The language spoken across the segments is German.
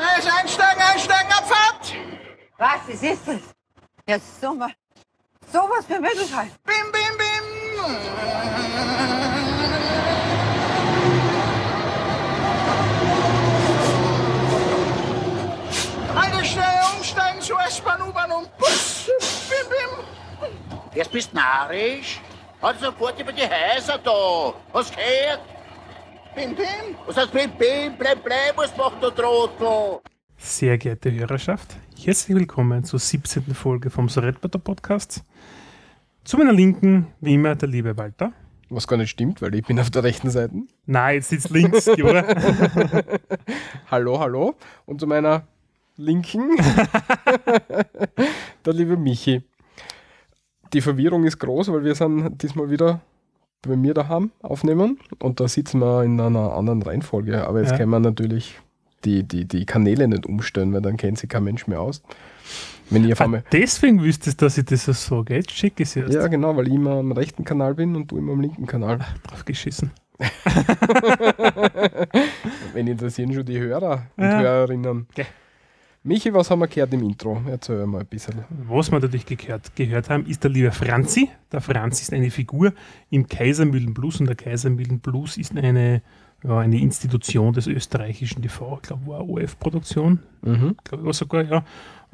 Also einsteigen, einsteigen, Abfahrt! Was, was ist das? Ja, so mal. Sowas für Möglichkeit. Bim, bim, bim! Halte schnell, umsteigen zu S-Bahn, U-Bahn und Bus! Bim, bim! Jetzt bist narrisch. Halt sofort über die Häuser da. Hast gehört? Bim, bim! Was heißt bim, bim, bleib, bleib, was macht der Trottel? Sehr geehrte Hörerschaft, herzlich willkommen zur 17. Folge vom Soretbater Podcast. Zu meiner Linken, wie immer, der liebe Walter. Was gar nicht stimmt, weil ich bin auf der rechten Seite. Nein, jetzt sitzt links, oder? Hallo, hallo. Und zu meiner Linken der liebe Michi. Die Verwirrung ist groß, weil wir sind diesmal wieder bei mir daheim aufnehmen und da sitzen wir in einer anderen Reihenfolge. Aber jetzt Ja. können wir natürlich die, die, die Kanäle nicht umstellen, weil dann kennt sich kein Mensch mehr aus. Wenn ich auf Ah, einmal. deswegen wüsstest du, dass ich das so sage. Jetzt check ich es erst. Ja, genau, weil ich immer am rechten Kanal bin und du immer am linken Kanal. Drauf geschissen. Wenn interessieren schon die Hörer und Ja. Hörerinnen. Okay. Michi, was haben wir gehört im Intro? Erzähl mal ein bisschen. Was wir natürlich gehört, gehört haben, ist der liebe Franzi. Der Franzi ist eine Figur im Kaisermühlen Blues und der Kaisermühlen Blues ist eine, ja, eine Institution des österreichischen TV. Ich glaube, war eine OF-Produktion. Mhm. glaube ich sogar, ja.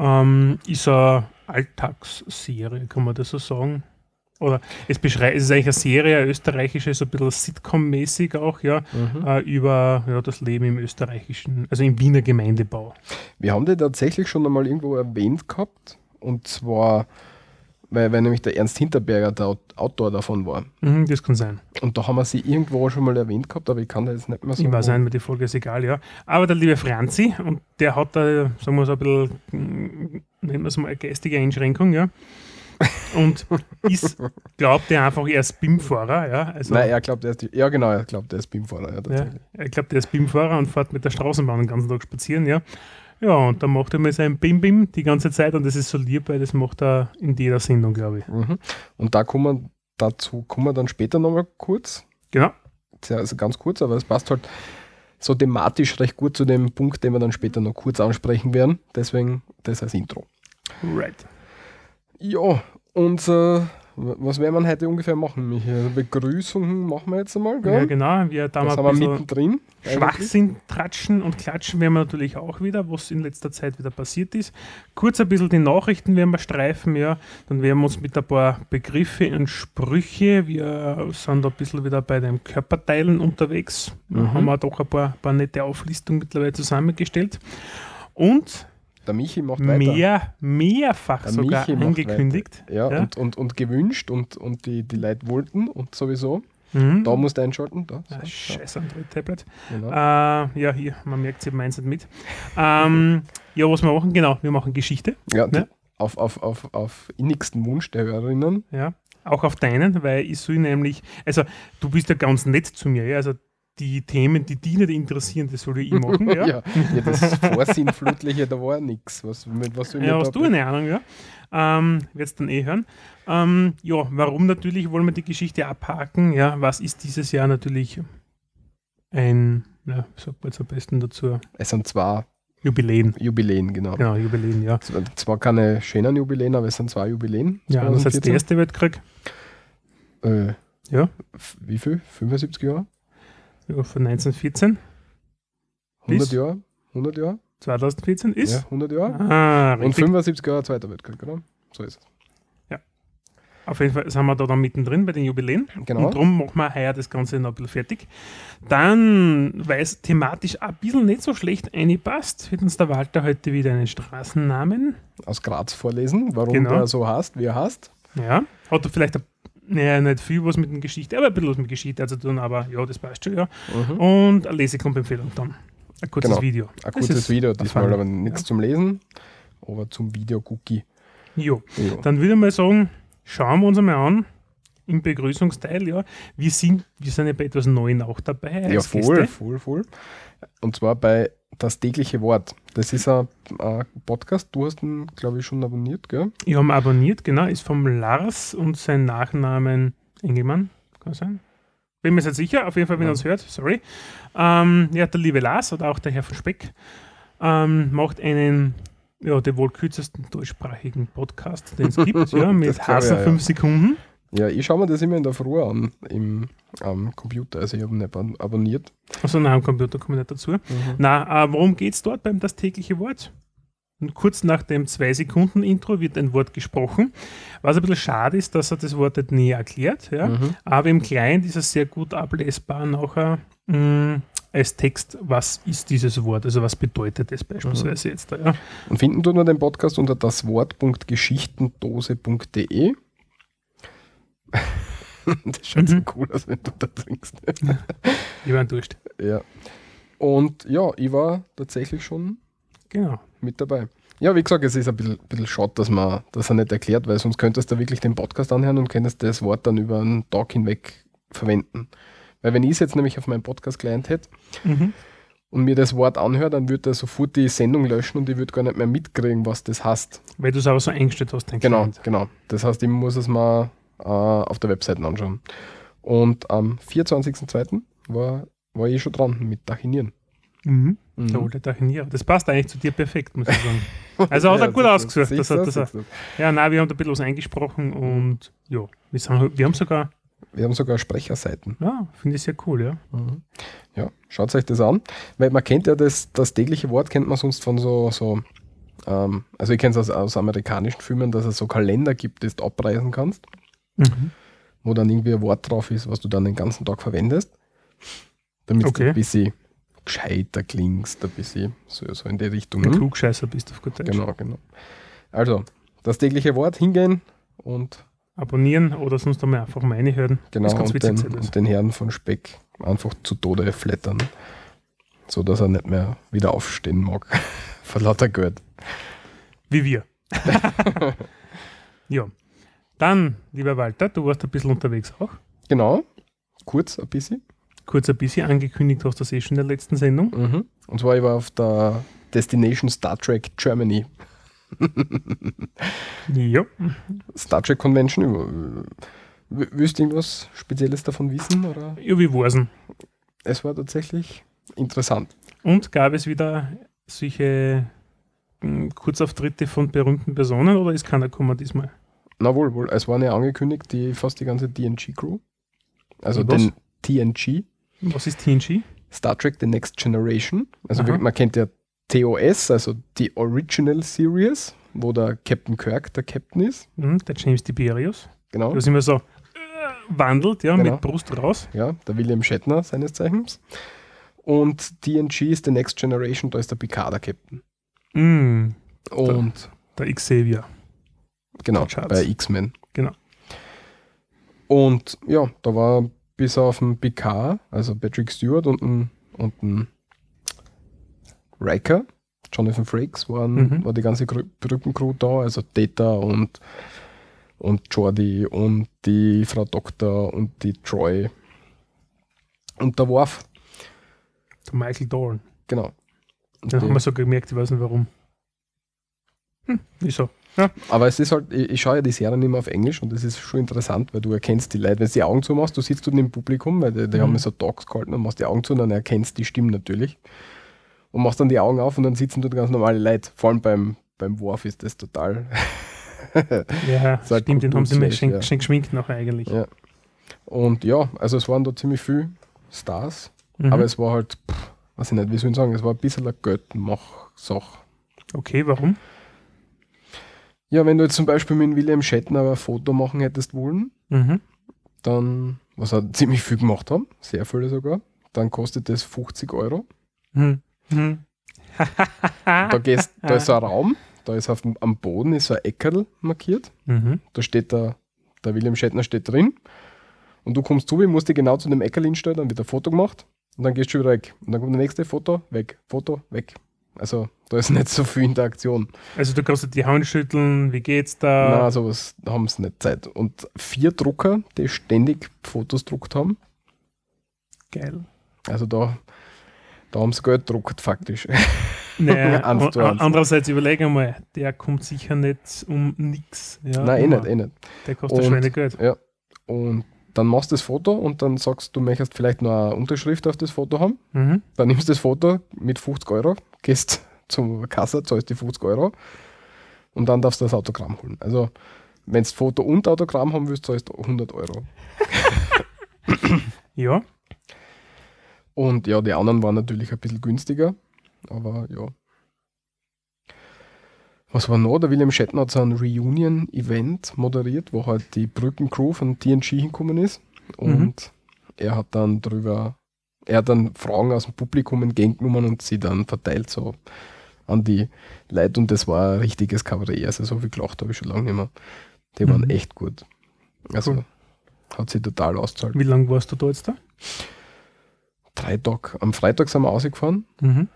Ähm, ist eine Alltagsserie, kann man das so sagen. Oder es beschreibt, es ist eigentlich eine Serie, eine österreichische, so ein bisschen Sitcom-mäßig auch, ja, Mhm. äh, über ja, das Leben im österreichischen, also im Wiener Gemeindebau. Wir haben die tatsächlich schon einmal irgendwo erwähnt gehabt. Und zwar, weil, weil nämlich der Ernst Hinterberger der Aut- Autor davon war. Mhm, das kann sein. Und da haben wir sie irgendwo schon mal erwähnt gehabt, aber ich kann da jetzt nicht mehr so. Ich weiß nicht, die Folge ist egal, ja. Aber der liebe Franzi, und der hat da, sagen wir so ein bisschen, mm, nennen wir es mal, eine geistige Einschränkung, ja. Und ist, glaubt er einfach, er ist BIM-Fahrer, ja. Also, Nein, er glaubt, er ist ja genau, er glaubt, er ist BIM-Fahrer. Ja, Ja, ich glaube, der ist BIM-Fahrer und fährt mit der Straßenbahn den ganzen Tag spazieren, ja. Ja, und dann macht er mal sein Bim-Bim die ganze Zeit und das ist so lieb, weil das macht er in jeder Sendung, glaube ich. Mhm. Und da kommen wir, dazu kommen wir dann später nochmal kurz. Genau. Also ganz kurz, aber es passt halt so thematisch recht gut zu dem Punkt, den wir dann später noch kurz ansprechen werden. Deswegen das als Intro. Right. Ja, und äh, was werden wir heute ungefähr machen, Michi? Also Begrüßungen machen wir jetzt einmal, Ja, gell? genau. Wir da mal sind wir mittendrin. eigentlich. Schwachsinn tratschen und klatschen werden wir natürlich auch wieder, was in letzter Zeit wieder passiert ist. Kurz ein bisschen die Nachrichten werden wir streifen, ja. Dann werden wir uns mit ein paar Begriffe und Sprüche, wir sind da ein bisschen wieder bei den Körperteilen unterwegs. Da Mhm. haben wir doch ein paar, paar nette Auflistungen mittlerweile zusammengestellt. Und Der Michi macht weiter. mehr, mehrfach Der sogar Michi angekündigt. Ja, Ja. Und, und, und gewünscht und, und die, die Leute wollten und sowieso. Mhm. Da musst du einschalten. Da. Ah, So, scheiß Android-Tablet. ja, genau. Äh, ja, hier, man merkt sie meins nicht mit. Ähm, ja, was wir machen, genau, wir machen Geschichte. ja, ne? auf, auf, auf, auf innigsten Wunsch der Hörerinnen. Ja, auch auf deinen, weil ich soll nämlich, also du bist ja ganz nett zu mir, ja, also die Themen, die dich nicht interessieren, das soll ich machen, ja. Ja, ja das Vorsinnflutliche, da war nichts. Was, mit was soll ich Ja, hast du eine Ahnung, ja? Ähm, Werd's dann eh hören. Ähm, ja, warum natürlich wollen wir die Geschichte abhaken? Ja, was ist dieses Jahr natürlich ein, ja, sagt man jetzt am besten dazu? Es sind zwei Jubiläen. Jubiläen, genau. Genau, Jubiläen, ja. Es sind Zwar keine schönen Jubiläen, aber es sind zwei Jubiläen. Ja, das heißt der 2014. Erste Weltkrieg, Äh, Ja. Wie viel? 75 Jahre? Ja, von 1914 100 Bis? Jahre? 100 Jahre? 2014 ist. Ja, 100 Jahre. Ah, Und richtig. 75 Jahre Zweiter Weltkrieg, oder? So ist es. Auf jeden Fall sind wir da dann mittendrin bei den Jubiläen. Genau. Und darum machen wir heuer das Ganze noch ein bisschen fertig. Dann, weil es thematisch ein bisschen nicht so schlecht einpasst, wird uns der Walter heute wieder einen Straßennamen. Aus Graz vorlesen, warum Genau. der so heißt, wie er heißt. Ja. Hat er vielleicht ein, naja, nicht viel was mit der Geschichte, aber ein bisschen was mit Geschichte zu tun, aber ja, das passt schon, ja. Und eine Lesekompempfehlung dann. Ein kurzes Genau. Video. Ein kurzes Video, diesmal aber nichts zum Lesen, aber zum Video-Cookie. Jo. Ja. Dann würde ich mal sagen, schauen wir uns einmal an, im Begrüßungsteil, ja. Wir sind, wir sind ja bei etwas Neuem auch dabei. Ja, voll, voll, voll. Und zwar bei Das tägliche Wort. Das ist ein, ein Podcast, du hast ihn, glaube ich, schon abonniert, gell? Ich habe ihn abonniert, genau, ist vom Lars und sein Nachnamen Engelmann, kann sein. Bin mir jetzt nicht sicher, auf jeden Fall, wenn er uns hört, sorry. Ähm, ja, der liebe Lars oder auch der Herr von Speck ähm, macht einen, ja, den wohl kürzesten deutschsprachigen Podcast, den es gibt, ja, mit Hasa ja. 5 Sekunden. Ja, ich schaue mir das immer in der Früh an im am Computer. Also ich habe nicht ab- abonniert. Also nein, am Computer komme ich nicht dazu. Na, äh, worum geht es dort beim Das tägliche Wort? Und kurz nach dem 2-Sekunden-Intro wird ein Wort gesprochen. Was ein bisschen schade ist, dass er das Wort nicht näher erklärt. Ja? Mhm. Aber im Kleinen ist es sehr gut ablesbar nachher mh, als Text, was ist dieses Wort, also was bedeutet es beispielsweise jetzt da. Ja? Und finden tut man den Podcast unter daswort.geschichtendose.de. das schaut so Mhm. cool aus, wenn du da trinkst. Ich war enttäuscht. ja. Und ja, ich war tatsächlich schon Genau. mit dabei. Ja, wie gesagt, es ist ein bisschen, bisschen schade, dass man das er nicht erklärt, weil sonst könntest du wirklich den Podcast anhören und könntest das Wort dann über einen Tag hinweg verwenden. Weil wenn ich es jetzt nämlich auf meinem Podcast-Client hätte Mhm. und mir das Wort anhört, dann würde er sofort die Sendung löschen und ich würde gar nicht mehr mitkriegen, was das heißt. Weil du es aber so eingestellt hast, dein Genau, Client. genau. Das heißt, ich muss es mal äh, auf der Webseite anschauen. Und am 24.02. war, war ich schon dran mit Dachinieren. Mhm. Mhm. Der alte Tachinierer. Das passt eigentlich zu dir perfekt, muss ich sagen. Also hat er Ja, gut ausgesucht. Das hat, das du. ja, nein, wir haben da ein bisschen was eingesprochen und ja, wir, sind, wir haben sogar, Wir haben sogar Sprecherseiten. ja, finde ich sehr cool, ja. Ja, schaut euch das an. Weil man kennt ja das, das tägliche Wort, kennt man sonst von so, so ähm, also ich kenne es aus, aus amerikanischen Filmen, dass es so Kalender gibt, die du abreisen kannst, Mhm. wo dann irgendwie ein Wort drauf ist, was du dann den ganzen Tag verwendest. Damit Okay. du ein bisschen gescheiter klingst, ein bisschen so, so in die Richtung. Ein hm? Klugscheißer bist auf gut Deutsch. Genau, genau. Also, das tägliche Wort hingehen und Abonnieren oder sonst einmal einfach meine hören. genau ganz und den, das. und den Herrn von Speck einfach zu Tode flattern. So dass er nicht mehr wieder aufstehen mag. Vor lauter Geld. Wie wir. ja. Dann, lieber Walter, du warst ein bisschen unterwegs auch. Genau. Kurz ein bisschen. Kurz ein bisschen angekündigt hast du das eh schon in der letzten Sendung. Mhm. Und zwar, ich war auf der Destination Star Trek Germany. Ja. Star Trek Convention. Willst du irgendwas Spezielles davon wissen? Oder? Ja, wie war's denn? Es war tatsächlich interessant. Und gab es wieder solche mh, Kurzauftritte von berühmten Personen oder ist keiner gekommen diesmal? Na wohl, wohl. Es waren ja angekündigt, die fast die ganze TNG-Crew. Also den TNG, Was ist TNG? Star Trek The Next Generation. Also Aha. man kennt ja TOS, also die Original Series, wo der Captain Kirk der Captain ist. Hm, der James Tiberius. Genau. Da sind wir so äh, wandelt, ja, Genau. mit Brust raus. Ja, der William Shatner seines Zeichens. Und TNG ist The Next Generation, da ist der Picard der Captain. Mm, Und der Xavier. Genau, bei X-Men. Genau. Und ja, da war bis auf den Picard, also Patrick Stewart und ein, und ein Riker, Jonathan Frakes, waren, Mhm. war die ganze Brückencrew da, also Data und, und Jordi und die Frau Doktor und die Troy und der Worf, Michael Dorn. genau. Und die- haben wir so gemerkt, ich weiß nicht warum. Hm, wieso? Ja. Aber es ist halt, ich, ich schaue ja die Serien immer auf Englisch und das ist schon interessant, weil du erkennst die Leute, wenn du die Augen zumachst, du sitzt unten im Publikum, weil die, die Mhm. haben so Talks gehalten und machst die Augen zu und dann erkennst die Stimmen natürlich. Und machst dann die Augen auf und dann sitzen dort ganz normale Leute. Vor allem beim, beim Wurf ist das total. Ja, So ein stimmt, den haben sie mir schon, ja. geschminkt nachher eigentlich. Ja. Und ja, also es waren da ziemlich viele Stars, Mhm. aber es war halt, pff, weiß ich nicht, wie soll ich sagen, es war ein bisschen eine Geldmach-Sache. okay, warum? Ja, wenn du jetzt zum Beispiel mit William Shatner ein Foto machen hättest wollen, Mhm. dann, was er ziemlich viel gemacht haben, sehr viele sogar, dann kostet das 50 Euro. Hm. Hm. Da, gehst, da ist so ein Raum, da ist auf am Boden ist so ein Eckerl markiert, Mhm. da steht der, der William Shatner steht drin und du kommst zu, ihm, musst dich genau zu dem Eckerl hinstellen, dann wird ein Foto gemacht und dann gehst du wieder weg. Und dann kommt der nächste Foto, weg, Foto, weg. Also da ist nicht so viel Interaktion. Also du kannst die Hand schütteln, wie geht's da? Na, sowas haben sie nicht Zeit. Und vier Drucker, die ständig Fotos druckt haben, Geil. also da, da haben sie Geld druckt faktisch. Naja, an- andererseits überlege einmal, der kommt sicher nicht um nix. Ja, Nein, eh nicht, eh nicht. Der kostet Schweinegeld. Ja. Und dann machst du das Foto und dann sagst du, möchtest vielleicht noch eine Unterschrift auf das Foto haben. Mhm. Dann nimmst du das Foto mit 50 Euro, gehst zur Kasse, zahlst die 50 Euro und dann darfst du das Autogramm holen. Also, wenn du Foto und Autogramm haben willst, zahlst du 100 Euro. Ja, Und ja, die anderen waren natürlich ein bisschen günstiger, aber ja. Was war noch? Der William Shatner hat so ein Reunion-Event moderiert, wo halt die Brückencrew von TNG hingekommen ist. Und er hat dann drüber, er hat dann Fragen aus dem Publikum entgegengenommen und sie dann verteilt so an die Leute. Und das war ein richtiges Kabarett. Also so viel gelacht habe ich schon lange nicht mehr. Die waren Mhm. echt gut. Also Cool. hat sie total auszahlt. wie lange warst du da jetzt da? Drei Tage. Am Freitag sind wir rausgefahren. Mhm.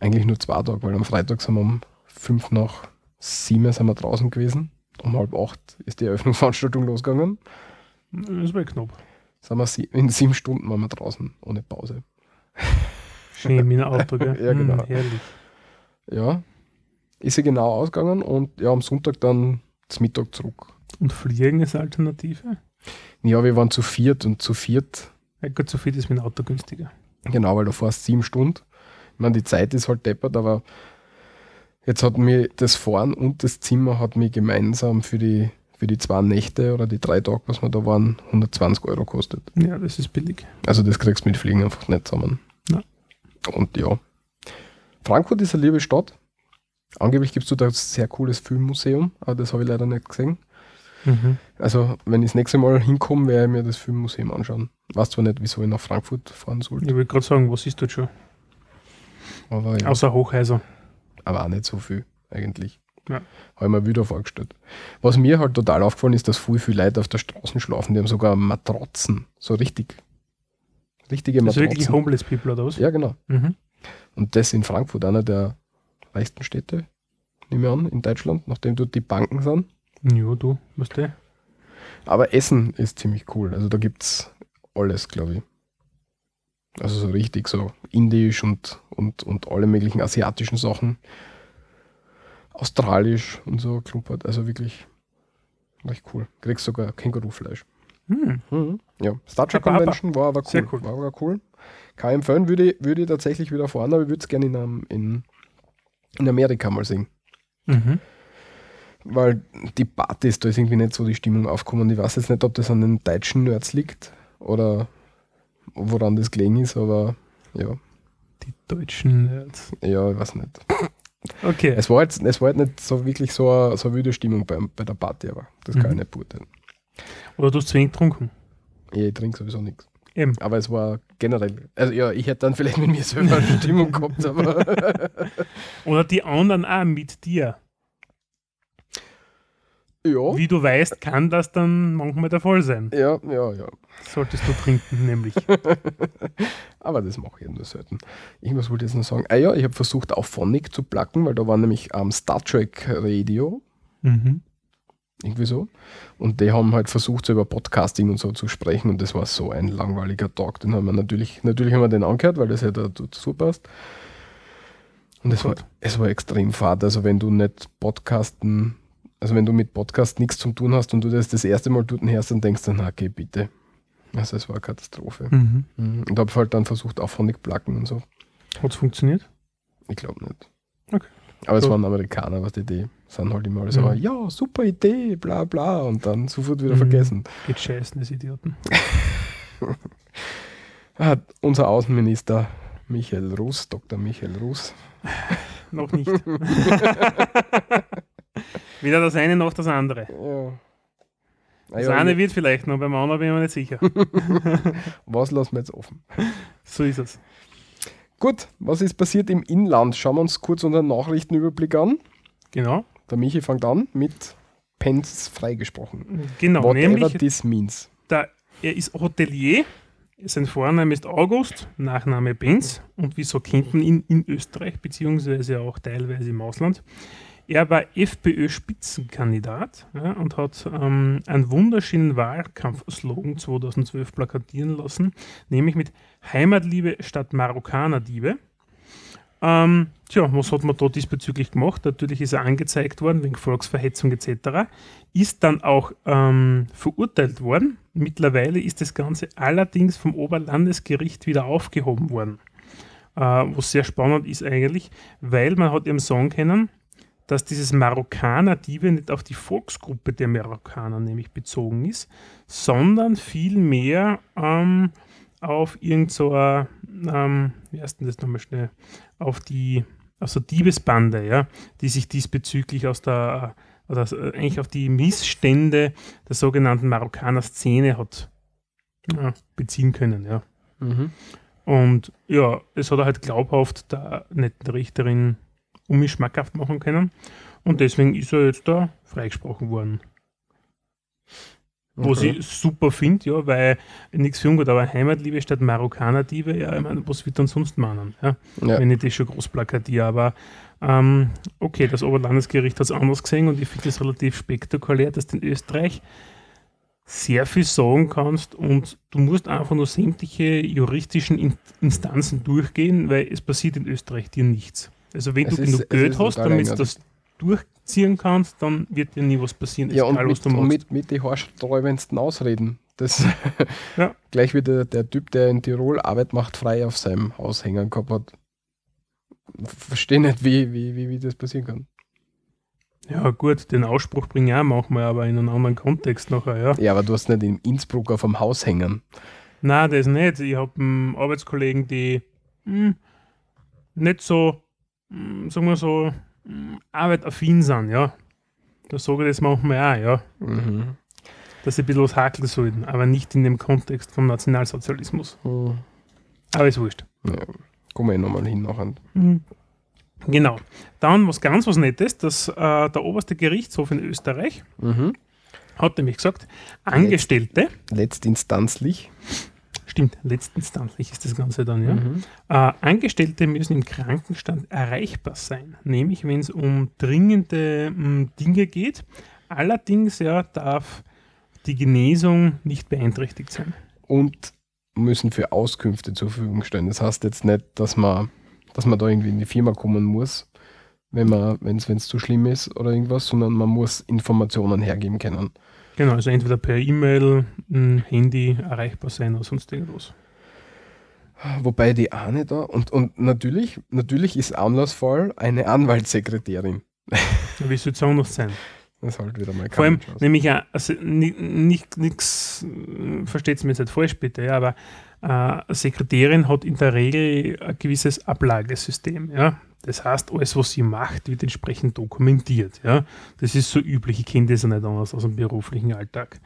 Eigentlich nur zwei Tage, weil am Freitag sind wir um fünf nach sieben sind wir draußen gewesen. Um halb acht ist die Eröffnungsveranstaltung losgegangen. Das war knapp. Sind wir sie in sieben Stunden waren wir draußen, ohne Pause. Schön mit dem Auto, gell? Ja, genau. Hm, herrlich. Ja, ist sie genau ausgegangen und ja, am Sonntag dann zum Mittag zurück. Und Fliegen ist eine Alternative? Ja, wir waren zu viert und zu viert, Ja, gut, so viel ist mit dem Auto günstiger. genau, weil du fährst sieben Stunden. Ich meine, die Zeit ist halt deppert, aber jetzt hat mir das Fahren und das Zimmer hat mir gemeinsam für die, für die zwei Nächte oder die drei Tage, was wir da waren, 120 Euro kostet. Ja, das ist billig. Also das kriegst du mit Fliegen einfach nicht zusammen. Ja. Und ja. Frankfurt ist eine liebe Stadt. Angeblich gibt es da ein sehr cooles Filmmuseum, aber das habe ich leider nicht gesehen. Mhm. Also, wenn ich das nächste Mal hinkomme, werde ich mir das Filmmuseum anschauen. Weiß zwar nicht, wieso ich nach Frankfurt fahren sollte, Ich wollte gerade sagen, was ist dort schon? aber, ja, Außer Hochhäuser. Aber auch nicht so viel eigentlich. Ja. Habe ich mir wieder vorgestellt. Was mir halt total aufgefallen ist, dass viel, viel Leute auf der Straße schlafen. Die haben sogar Matratzen. So richtig. Richtige Matratzen. wirklich Homeless People oder was? ja, genau. Mhm. Und das in Frankfurt, einer der reichsten Städte, nehme ich an, in Deutschland, nachdem dort die Banken sind. Ja, du, weißt du? Aber Essen ist ziemlich cool. Also da gibt es alles, glaube ich. Also so richtig so indisch und, und, und alle möglichen asiatischen Sachen. Australisch und so klumpert. Also wirklich recht cool. Kriegst sogar Kängurufleisch. Hm. Mhm. Ja, Star Trek Convention war aber cool. Sehr cool. War aber cool. Kann ich empfehlen, würde, ich- würde ich tatsächlich wieder fahren, aber ich würde es gerne in, einem- in, in Amerika mal sehen. Mhm. Weil die Partys, da ist irgendwie nicht so die Stimmung aufgekommen. Ich weiß jetzt nicht, ob das an den deutschen Nerds liegt oder woran das gelegen ist, aber ja, Die deutschen Nerds. ja, ich weiß nicht. Okay. Es war jetzt, es war jetzt nicht so wirklich so eine, so eine wilde Stimmung beim, bei der Party, aber das kann Mhm. ich nicht beurteilen. Oder du hast zu wenig getrunken. Ich trinke sowieso nichts. Eben. Aber es war generell, also ja, ich hätte dann vielleicht mit mir selber eine Stimmung gehabt, aber Oder die anderen auch mit dir. Ja, Wie du weißt, kann das dann manchmal der Fall sein. ja, ja, ja. Solltest du trinken, nämlich. Aber das mache ich ja nur selten. Irgendwas wollte ich jetzt noch sagen. Ah ja, ich habe versucht, auch Phonic zu placken, weil da war nämlich am Star Trek Radio, Mhm. irgendwie so. Und die haben halt versucht, so über Podcasting und so zu sprechen. Und das war so ein langweiliger Tag. Den haben wir natürlich, natürlich haben wir den angehört, weil das ja da dazu passt. Und es war, es war extrem fad. Also wenn du nicht Podcasten, also wenn du mit Podcast nichts zu tun hast und du das das erste Mal dort hörst, dann denkst du, na okay, bitte. Also es war eine Katastrophe. Mhm. Mhm. Und habe halt dann versucht, auch Phonic placken und so. Hat es funktioniert? Ich glaube nicht. Okay. Aber es So. waren Amerikaner, was die Idee sind halt immer alle so, Mhm. ja, super Idee, bla bla, und dann sofort wieder Mhm. vergessen. Geht scheißen, das Idioten. Ah, unser Außenminister Michael Russ, Dr. Michael Russ. Noch nicht. Weder das eine noch das andere. Ja. Ah, Das ja, eine ich- wird vielleicht noch, beim anderen bin ich mir nicht sicher. was lassen wir jetzt offen? So ist es. Gut, was ist passiert im Inland? Schauen wir uns kurz unseren Nachrichtenüberblick an. Genau. Der Michi fängt an mit Pence freigesprochen. Genau, Whatever nämlich this means. der, er ist Hotelier, sein Vorname ist August, Nachname Benz und wieso kennt man ihn in Österreich, beziehungsweise auch teilweise im Ausland. Er war FPÖ-Spitzenkandidat ja, und hat ähm, einen wunderschönen Wahlkampfslogan 2012 plakatieren lassen, nämlich mit Heimatliebe statt Marokkanerdiebe. Ähm, tja, was hat man da diesbezüglich gemacht? Natürlich ist er angezeigt worden wegen Volksverhetzung etc. Ist dann auch ähm, verurteilt worden. Mittlerweile ist das Ganze allerdings vom Oberlandesgericht wieder aufgehoben worden. äh, was sehr spannend ist eigentlich, weil man hat eben sagen können, dass dieses Marokkaner-Diebe nicht auf die Volksgruppe der Marokkaner nämlich bezogen ist, sondern vielmehr ähm, auf irgend so eine, ähm, wie heißt denn das nochmal schnell, auf die, also Diebesbande, ja, die sich diesbezüglich aus der, oder äh, eigentlich auf die Missstände der sogenannten Marokkaner-Szene hat ja, beziehen können, ja. Mhm. Und ja, es hat er halt glaubhaft der netten Richterin um mich schmackhaft machen können. Und deswegen ist er jetzt da freigesprochen worden. Was Okay. ich super finde, ja, weil nichts für ungut, aber Heimatliebe statt Marokkaner-Diebe, ja, ich meine, was wird dann sonst meinen? Ja? Ja. Wenn ich das schon groß plakatiere, aber ähm, okay, das Oberlandesgericht hat es anders gesehen und ich finde es relativ spektakulär, dass du in Österreich sehr viel sagen kannst und du musst einfach nur sämtliche juristischen In Instanzen durchgehen, weil es passiert in Österreich dir nichts. Also wenn Es du ist- genug Geld hast, damit du das durchziehen kannst, dann wird dir nie was passieren, Ja, und egal was mit, du und mit, mit die haarsträubendsten Ausreden. Das Ja. gleich wie der, Typ, der in Tirol Arbeit macht frei auf seinem Haus hängen gehabt hat. Verstehe nicht, wie, wie, wie, wie das passieren kann. Ja gut, den Ausspruch bringe ich auch manchmal, aber in einem anderen Kontext nachher, ja. Ja, aber du hast nicht in Innsbruck auf dem Haus hängen. Nein, das nicht. Ich habe einen Arbeitskollegen, die hm, nicht so, sagen wir so, hm, arbeitaffin sind, ja. Da sage ich das manchmal auch, ja. Mhm. Dass sie ein bisschen was hakeln sollten, aber nicht in dem Kontext vom Nationalsozialismus. Hm. Aber ist wurscht. Ja, kommen wir eh nochmal hin nachher. Genau. Dann was ganz was Nettes, dass äh, der oberste Gerichtshof in Österreich Mhm. hat nämlich gesagt, Angestellte, Letztinstanzlich. Stimmt, letztinstanzlich ist das Ganze dann, ja. Mhm. Äh, Angestellte müssen im Krankenstand erreichbar sein, nämlich wenn es um dringende mh, Dinge geht. Allerdings ja, darf die Genesung nicht beeinträchtigt sein. Und müssen für Auskünfte zur Verfügung stellen. Das heißt jetzt nicht, dass man, dass man da irgendwie in die Firma kommen muss, wenn man, wenn es zu schlimm ist oder irgendwas, sondern man muss Informationen hergeben können. Genau, also entweder per E-Mail, mh, Handy erreichbar sein oder sonst irgendwas. Wobei die eine da, und, und natürlich, natürlich ist Anlassfall eine Anwaltssekretärin. Wie soll es anders sein? Das ist halt wieder mal Vor allem, Chance. nämlich auch, also ni- nicht nichts, versteht es mir jetzt nicht falsch bitte, ja, aber äh, eine Sekretärin hat in der Regel ein gewisses Ablagesystem, ja. Das heißt, alles, was sie macht, wird entsprechend dokumentiert, ja. Das ist so üblich, ich kenne das ja nicht anders aus dem beruflichen Alltag.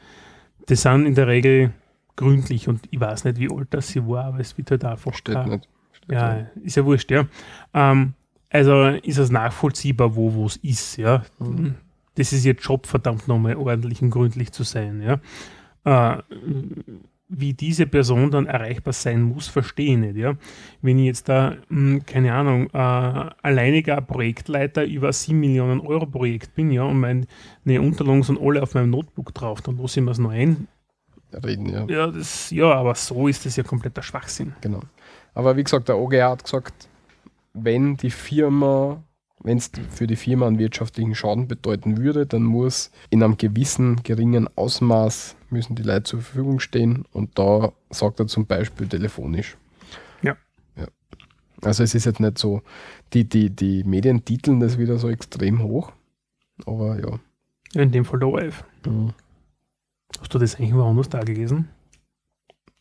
Das sind in der Regel gründlich und ich weiß nicht, wie alt das sie war, aber es wird halt einfach Steht nicht. Steht ja, nicht. ist ja wurscht, ja. Ähm, also ist es nachvollziehbar, wo wo es ist, ja. Mhm. Das ist ihr Job, verdammt nochmal ordentlich und gründlich zu sein, ja. Äh, wie diese Person dann erreichbar sein muss, verstehe ich nicht, ja. Wenn ich jetzt da, mh, keine Ahnung, äh, alleiniger Projektleiter über ein 7 Millionen Euro Projekt bin, ja, und meine Unterlagen sind alle auf meinem Notebook drauf, dann lasse ich mir es noch ein. Reden, ja. Ja, das, ja, aber so ist das ja kompletter Schwachsinn. Genau. Aber wie gesagt, der OGH hat gesagt, wenn die Firma, wenn es für die Firma einen wirtschaftlichen Schaden bedeuten würde, dann muss in einem gewissen geringen Ausmaß müssen die Leute zur Verfügung stehen und da sagt er zum Beispiel telefonisch. Ja. ja. Also es ist jetzt nicht so, die, die, die Medien titeln das wieder so extrem hoch, aber ja. In dem Fall der ORF. Hast du das eigentlich woanders da gelesen?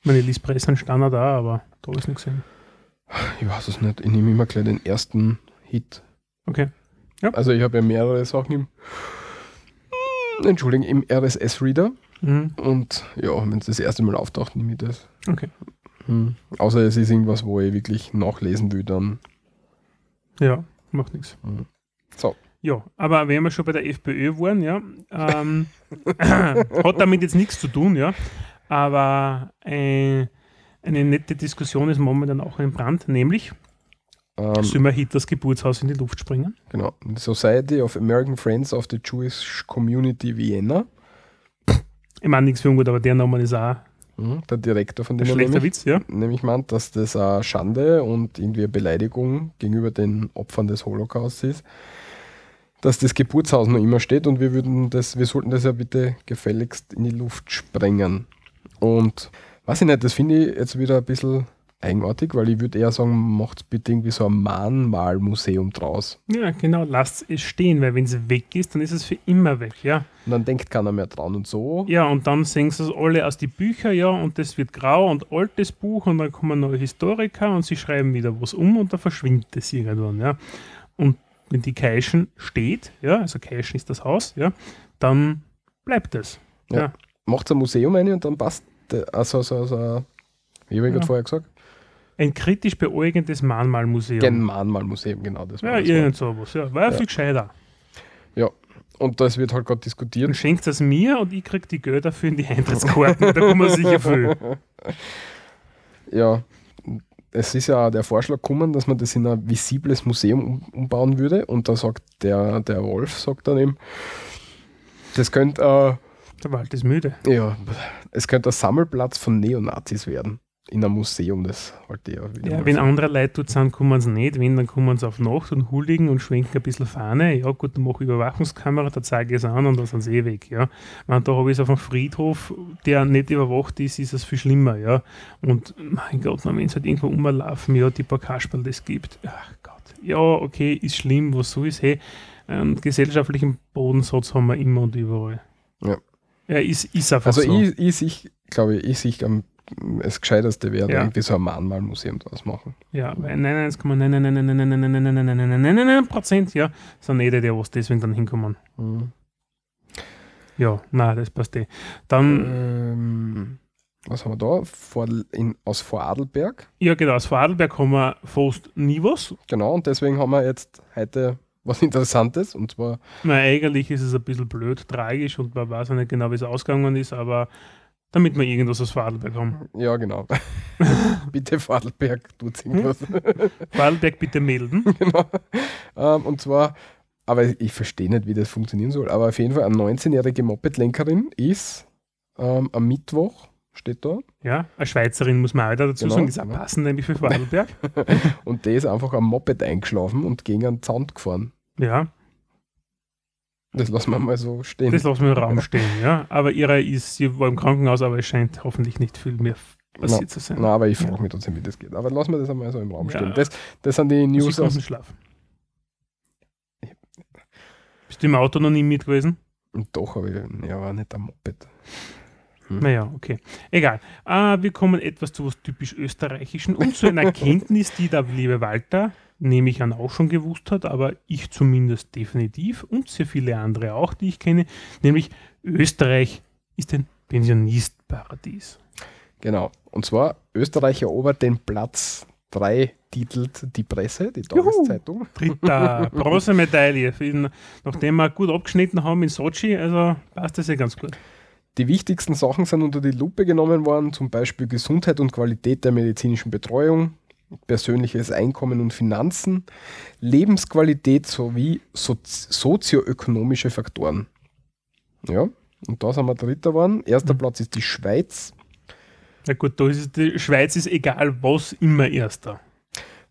Meine Lies Presse stand auch da, aber da ist nichts gesehen. Ich weiß es nicht, ich nehme immer gleich den ersten Hit Okay. Also ich habe ja mehrere Sachen im, Entschuldigung, im RSS-Reader. Mhm. Und ja, wenn es das erste Mal auftaucht, nehme ich das. Okay. Hm. Außer es ist irgendwas, wo ich wirklich nachlesen will, dann. Ja, macht nichts. So. Ja, aber wenn wir schon bei der FPÖ waren, ja, ähm, hat damit jetzt nichts zu tun, ja, aber äh, eine nette Diskussion ist momentan auch im Brand, nämlich, Ähm, sollen wir Hitlers Geburtshaus in die Luft springen? genau. The Society of American Friends of the Jewish Community Vienna. Ich meine nichts für ungut, aber der Name ist auch Hm, Der Direktor von dem schlechter nämlich, Witz, ja. nämlich meint, dass das eine Schande und irgendwie eine Beleidigung gegenüber den Opfern des Holocaust ist. Dass das Geburtshaus noch immer steht und wir würden das, wir sollten das ja bitte gefälligst in die Luft sprengen. Und weiß ich nicht, das finde ich jetzt wieder ein bisschen eigenartig, weil ich würde eher sagen, macht bitte irgendwie so ein Mahnmalmuseum draus. Ja, genau, lasst es stehen, weil wenn es weg ist, dann ist es für immer weg, ja. Und dann denkt keiner mehr dran und so. Ja, und dann sehen sie es alle aus die Bücher, ja, und das wird grau und altes Buch und dann kommen neue Historiker und sie schreiben wieder was um und dann verschwindet es irgendwann, ja. Und wenn die Keischen steht, ja, also Keischen ist das Haus, ja, dann bleibt es. Ja. Ja. Macht ein Museum rein und dann passt, also so, so, wie habe ich Ja. gerade vorher gesagt? Ein kritisch beäugendes Mahnmalmuseum. Ein Mahnmalmuseum, genau. Das ja, das irgend sowas, ja. War ja viel gescheiter. ja. Und das wird halt gerade diskutiert. schenkt es mir und ich krieg die Gelder für in die Eintrittskarten. da kommen wir sicher viel. Ja, es ist ja der Vorschlag gekommen, dass man das in ein visibles Museum um, umbauen würde. Und da sagt der, der Wolf, sagt dann eben, das könnte, Der Wald ist müde. äh, ja, es könnte ein Sammelplatz von Neonazis werden. In einem Museum, das halt ja wieder Ja, wenn so- andere Leute dort sind, kommen sie nicht. Wenn, dann kommen sie auf Nacht und huldigen und schwenken ein bisschen Fahne. Ja, gut, dann mache ich Überwachungskamera, da zeige ich es an und dann sind sie eh weg. Ja. Wenn da habe ich es auf einem Friedhof, der nicht überwacht ist, ist es viel schlimmer. Ja. Und mein Gott, wenn es halt irgendwo rumlaufen, ja, die paar Kasperl das gibt. Ach Gott. Ja, okay, ist schlimm, was so ist. Hey, einen gesellschaftlichen Bodensatz haben wir immer und überall. Ja. Ja, ist, ist einfach Also so. ich, ich sich, glaube ich, ich sich am das Gescheiterste wäre, irgendwie so ein Mahnmalmuseum draus machen. Ja, 99,9999999 Prozent, ja, sind eh die, die was deswegen dann hinkommen. Ja, nein, das passt eh. Dann. Was haben wir da? Vor, in, aus Vorarlberg? Ja, genau, aus Vorarlberg haben wir fast nie was. Genau, und deswegen haben wir jetzt heute was Interessantes und zwar. Na, eigentlich ist es ein bisschen blöd, tragisch und man weiß ja nicht genau, wie es ausgegangen ist, aber damit wir irgendwas aus Vorarlberg haben. ja genau. Bitte Vorarlberg, tut irgendwas. Vorarlberg bitte melden. genau. Ähm, und zwar, aber ich, verstehe nicht, wie das funktionieren soll, aber auf jeden Fall eine 19-jährige Moped-Lenkerin ist ähm, am Mittwoch, steht da, Ja, eine Schweizerin muss man auch wieder dazu Genau, sagen, ist auch genau. passend nämlich für Vorarlberg. und die ist einfach am Moped eingeschlafen und gegen einen Zaun gefahren. Ja, Das lassen wir mal so stehen. das lassen wir im Raum stehen, ja. Aber ihre ist, sie war im Krankenhaus, aber es scheint hoffentlich nicht viel mehr passiert zu sein. Na, aber ich frage mich trotzdem, wie das geht. Aber lassen wir das einmal so im Raum Ja. stehen. Das, das sind die News Sie aus. konnten schlafen. Bist du im Auto noch nie mit gewesen? Doch, aber ich, ja, war nicht am Moped. Hm. Naja, okay. Egal. Äh, wir kommen etwas zu was typisch Österreichischen und zu einer Erkenntnis, die der liebe Walter, nehme ich an, auch schon gewusst hat, aber ich zumindest definitiv und sehr viele andere auch, die ich kenne, nämlich Österreich ist ein Pensionistparadies. Genau. Und zwar Österreich erobert den Platz 3, titelt die Presse, die Tageszeitung. Dritter Bronzemedaille, ihn, nachdem wir gut abgeschnitten haben in Sochi, also passt das ja ganz gut. Die wichtigsten Sachen sind unter die Lupe genommen worden, zum Beispiel Gesundheit und Qualität der medizinischen Betreuung, persönliches Einkommen und Finanzen, Lebensqualität sowie sozi sozioökonomische Faktoren. Ja, und da sind wir Dritter geworden. Erster Platz ist die Schweiz Na gut, da ist die Schweiz ist egal was, immer erster.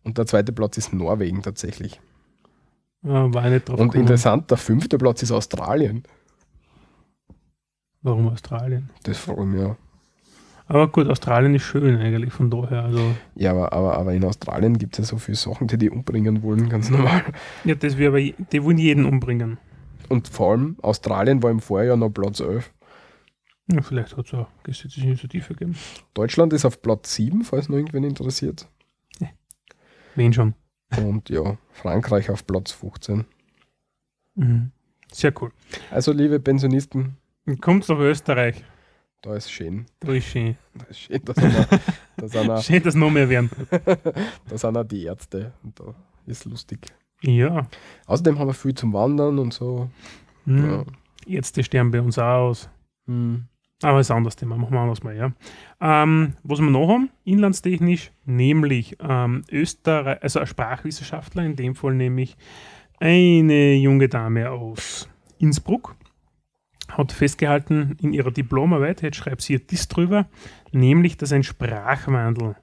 und der zweite Platz ist Norwegen tatsächlich. Äh, war ich nicht drauf Und gekommen. interessant, der fünfte Platz ist Australien. Warum Australien? Das frage ich mich auch. Aber gut, Australien ist schön eigentlich von daher. Also, Ja, aber, aber, aber in Australien gibt es ja so viele Sachen, die die umbringen wollen, ganz normal. ja, das wir aber, die wollen jeden umbringen. Und vor allem, Australien war im Vorjahr noch Platz 11. Ja, vielleicht hat es auch gesetzliche Initiative gegeben. Deutschland ist auf Platz 7, falls noch irgendwen interessiert. Wen schon? Und ja, Frankreich auf Platz 15. Mhm. Sehr cool. Also, liebe Pensionisten, Kommt nach Österreich. Da ist schön. Da ist schön. Da ist schön, da sind, da sind, auch, Schön, dass noch mehr werden. da sind auch die Ärzte. Und da ist lustig. Ja. Außerdem haben wir viel zum Wandern und so. Mhm. Ja. Ärzte sterben bei uns auch aus. Hm. Aber ist ein anderes Thema, machen wir anders mal, ja. Ähm, was wir noch haben, inlandstechnisch, nämlich ähm, Österreich, also ein Sprachwissenschaftler, in dem Fall nämlich eine junge Dame aus Innsbruck, hat festgehalten in ihrer Diplomarbeit, jetzt schreibt sie dies drüber, nämlich, dass ein Sprachwandel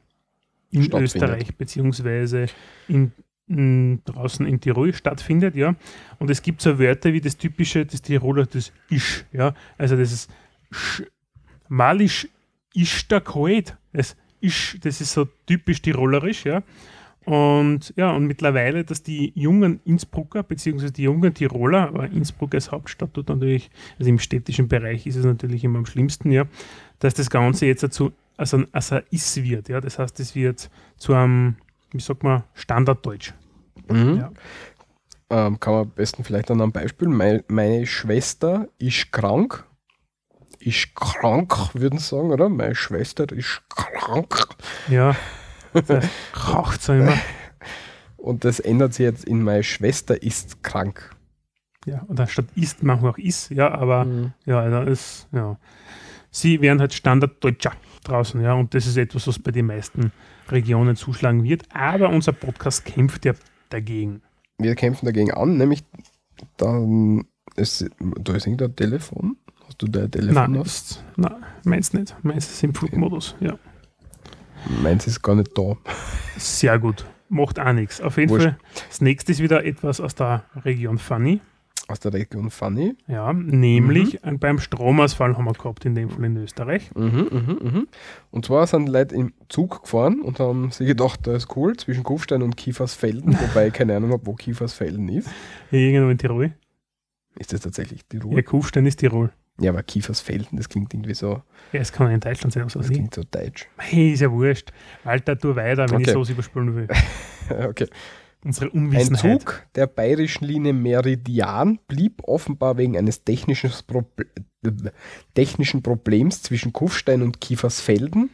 in. Österreich beziehungsweise in, in, draußen in Tirol stattfindet, ja. Und es gibt so Wörter wie das typische, das Tiroler, das Isch, ja. Also das ist Sch Malisch ist da kalt. Es ist, das ist so typisch tirolerisch, ja. Und ja, und mittlerweile, dass die jungen Innsbrucker, beziehungsweise die jungen Tiroler, aber Innsbruck als Hauptstadt tut natürlich, also im städtischen Bereich ist es natürlich immer am schlimmsten, ja, dass das Ganze jetzt dazu, also, also ist wird, ja. Das heißt, es wird zu einem, wie sagt man, Standarddeutsch. Mhm. Ja. Ähm, kann man am besten vielleicht an einem Beispiel. Meine, meine Schwester ist krank. Ist krank, würden sie sagen, oder? Meine Schwester ist krank. Ja. Raucht so immer. Und das ändert sich jetzt in meine Schwester ist krank. Ja, oder statt ist, machen wir auch ist, ja, aber Mhm. ja, also ist, ja. Sie wären halt Standarddeutscher draußen, ja, und das ist etwas, was bei den meisten Regionen zuschlagen wird. Aber unser Podcast kämpft ja dagegen. Wir kämpfen dagegen an, nämlich dann ist, da ist irgendein Telefon. Hast du dein Telefon Nein, ist, nein, meins nicht. Meins ist im Flugmodus, ja. Meins ist gar nicht da. Sehr gut. Macht auch nichts. Auf jeden Wurscht. Fall, das nächste ist wieder etwas aus der Region Funny. Aus der Region Funny. Ja, nämlich ein- beim Stromausfall haben wir gehabt, in dem Fall in Österreich. Mhm, mhm, mhm. Und zwar sind Leute im Zug gefahren und haben sich gedacht, das ist cool, zwischen Kufstein und Kiefersfelden, wobei ich keine Ahnung habe, wo Kiefersfelden ist. Irgendwo in Tirol. Ist das tatsächlich Ja, Tirol? Kufstein ist Tirol. Ja, aber Kiefersfelden, das klingt irgendwie so, Ja, es kann in Deutschland sein, was das weiß ich. klingt so deutsch. Hey, ist ja wurscht. Alter, tu weiter, wenn ich Okay. sowas überspülen will. okay. Unsere Ein Unwissenheit. Zug der bayerischen Linie Meridian blieb offenbar wegen eines technischen, Proble technischen Problems zwischen Kufstein und Kiefersfelden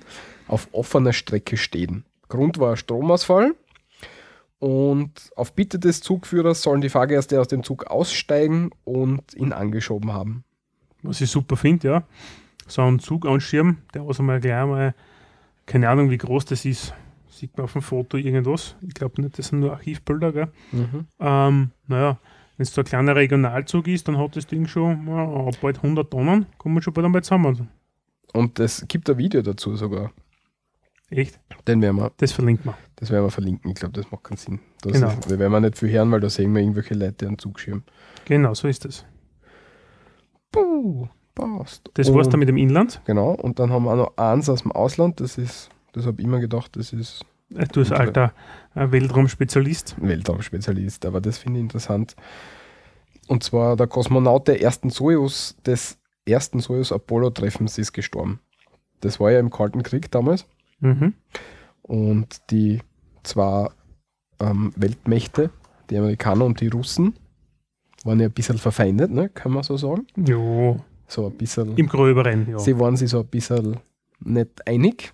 auf offener Strecke stehen. Grund war Stromausfall und auf Bitte des Zugführers sollen die Fahrgäste aus dem Zug aussteigen und ihn angeschoben haben. Was ich super finde, ja. So ein Zug anschirmen, der was einmal gleich mal, keine Ahnung, wie groß das ist. Sieht man auf dem Foto irgendwas. Ich glaube nicht, das sind nur Archivbilder, gell? Ähm, naja, wenn es so ein kleiner Regionalzug ist, dann hat das Ding schon ja, bald 100 Tonnen, kommen schon bald einmal zusammen. Und es gibt ein Video dazu sogar. Echt? Den werden wir, Das verlinkt man. das werden wir verlinken. Ich glaube, das macht keinen Sinn. Das Genau. ist, wir werden wir nicht viel hören, weil da sehen wir irgendwelche Leute an Zug schirmen. Genau, so ist das. Puh, passt. Das war's Und- dann mit dem Inland. Genau, und dann haben wir auch noch eins aus dem Ausland, das ist, das habe ich immer gedacht, das ist Äh, Du als alter äh, Weltraumspezialist. Weltraumspezialist, aber das finde ich interessant. Und zwar der Kosmonaut der ersten Soyuz, des ersten Soyuz-Apollo-Treffens ist gestorben. Das war ja im Kalten Krieg damals Mhm. und die zwei ähm, Weltmächte, die Amerikaner und die Russen, waren ja ein bisschen verfeindet, ne? kann man so sagen. Jo, So ein bisschen, im Gröberen, ja. sie waren sich so ein bisschen nicht einig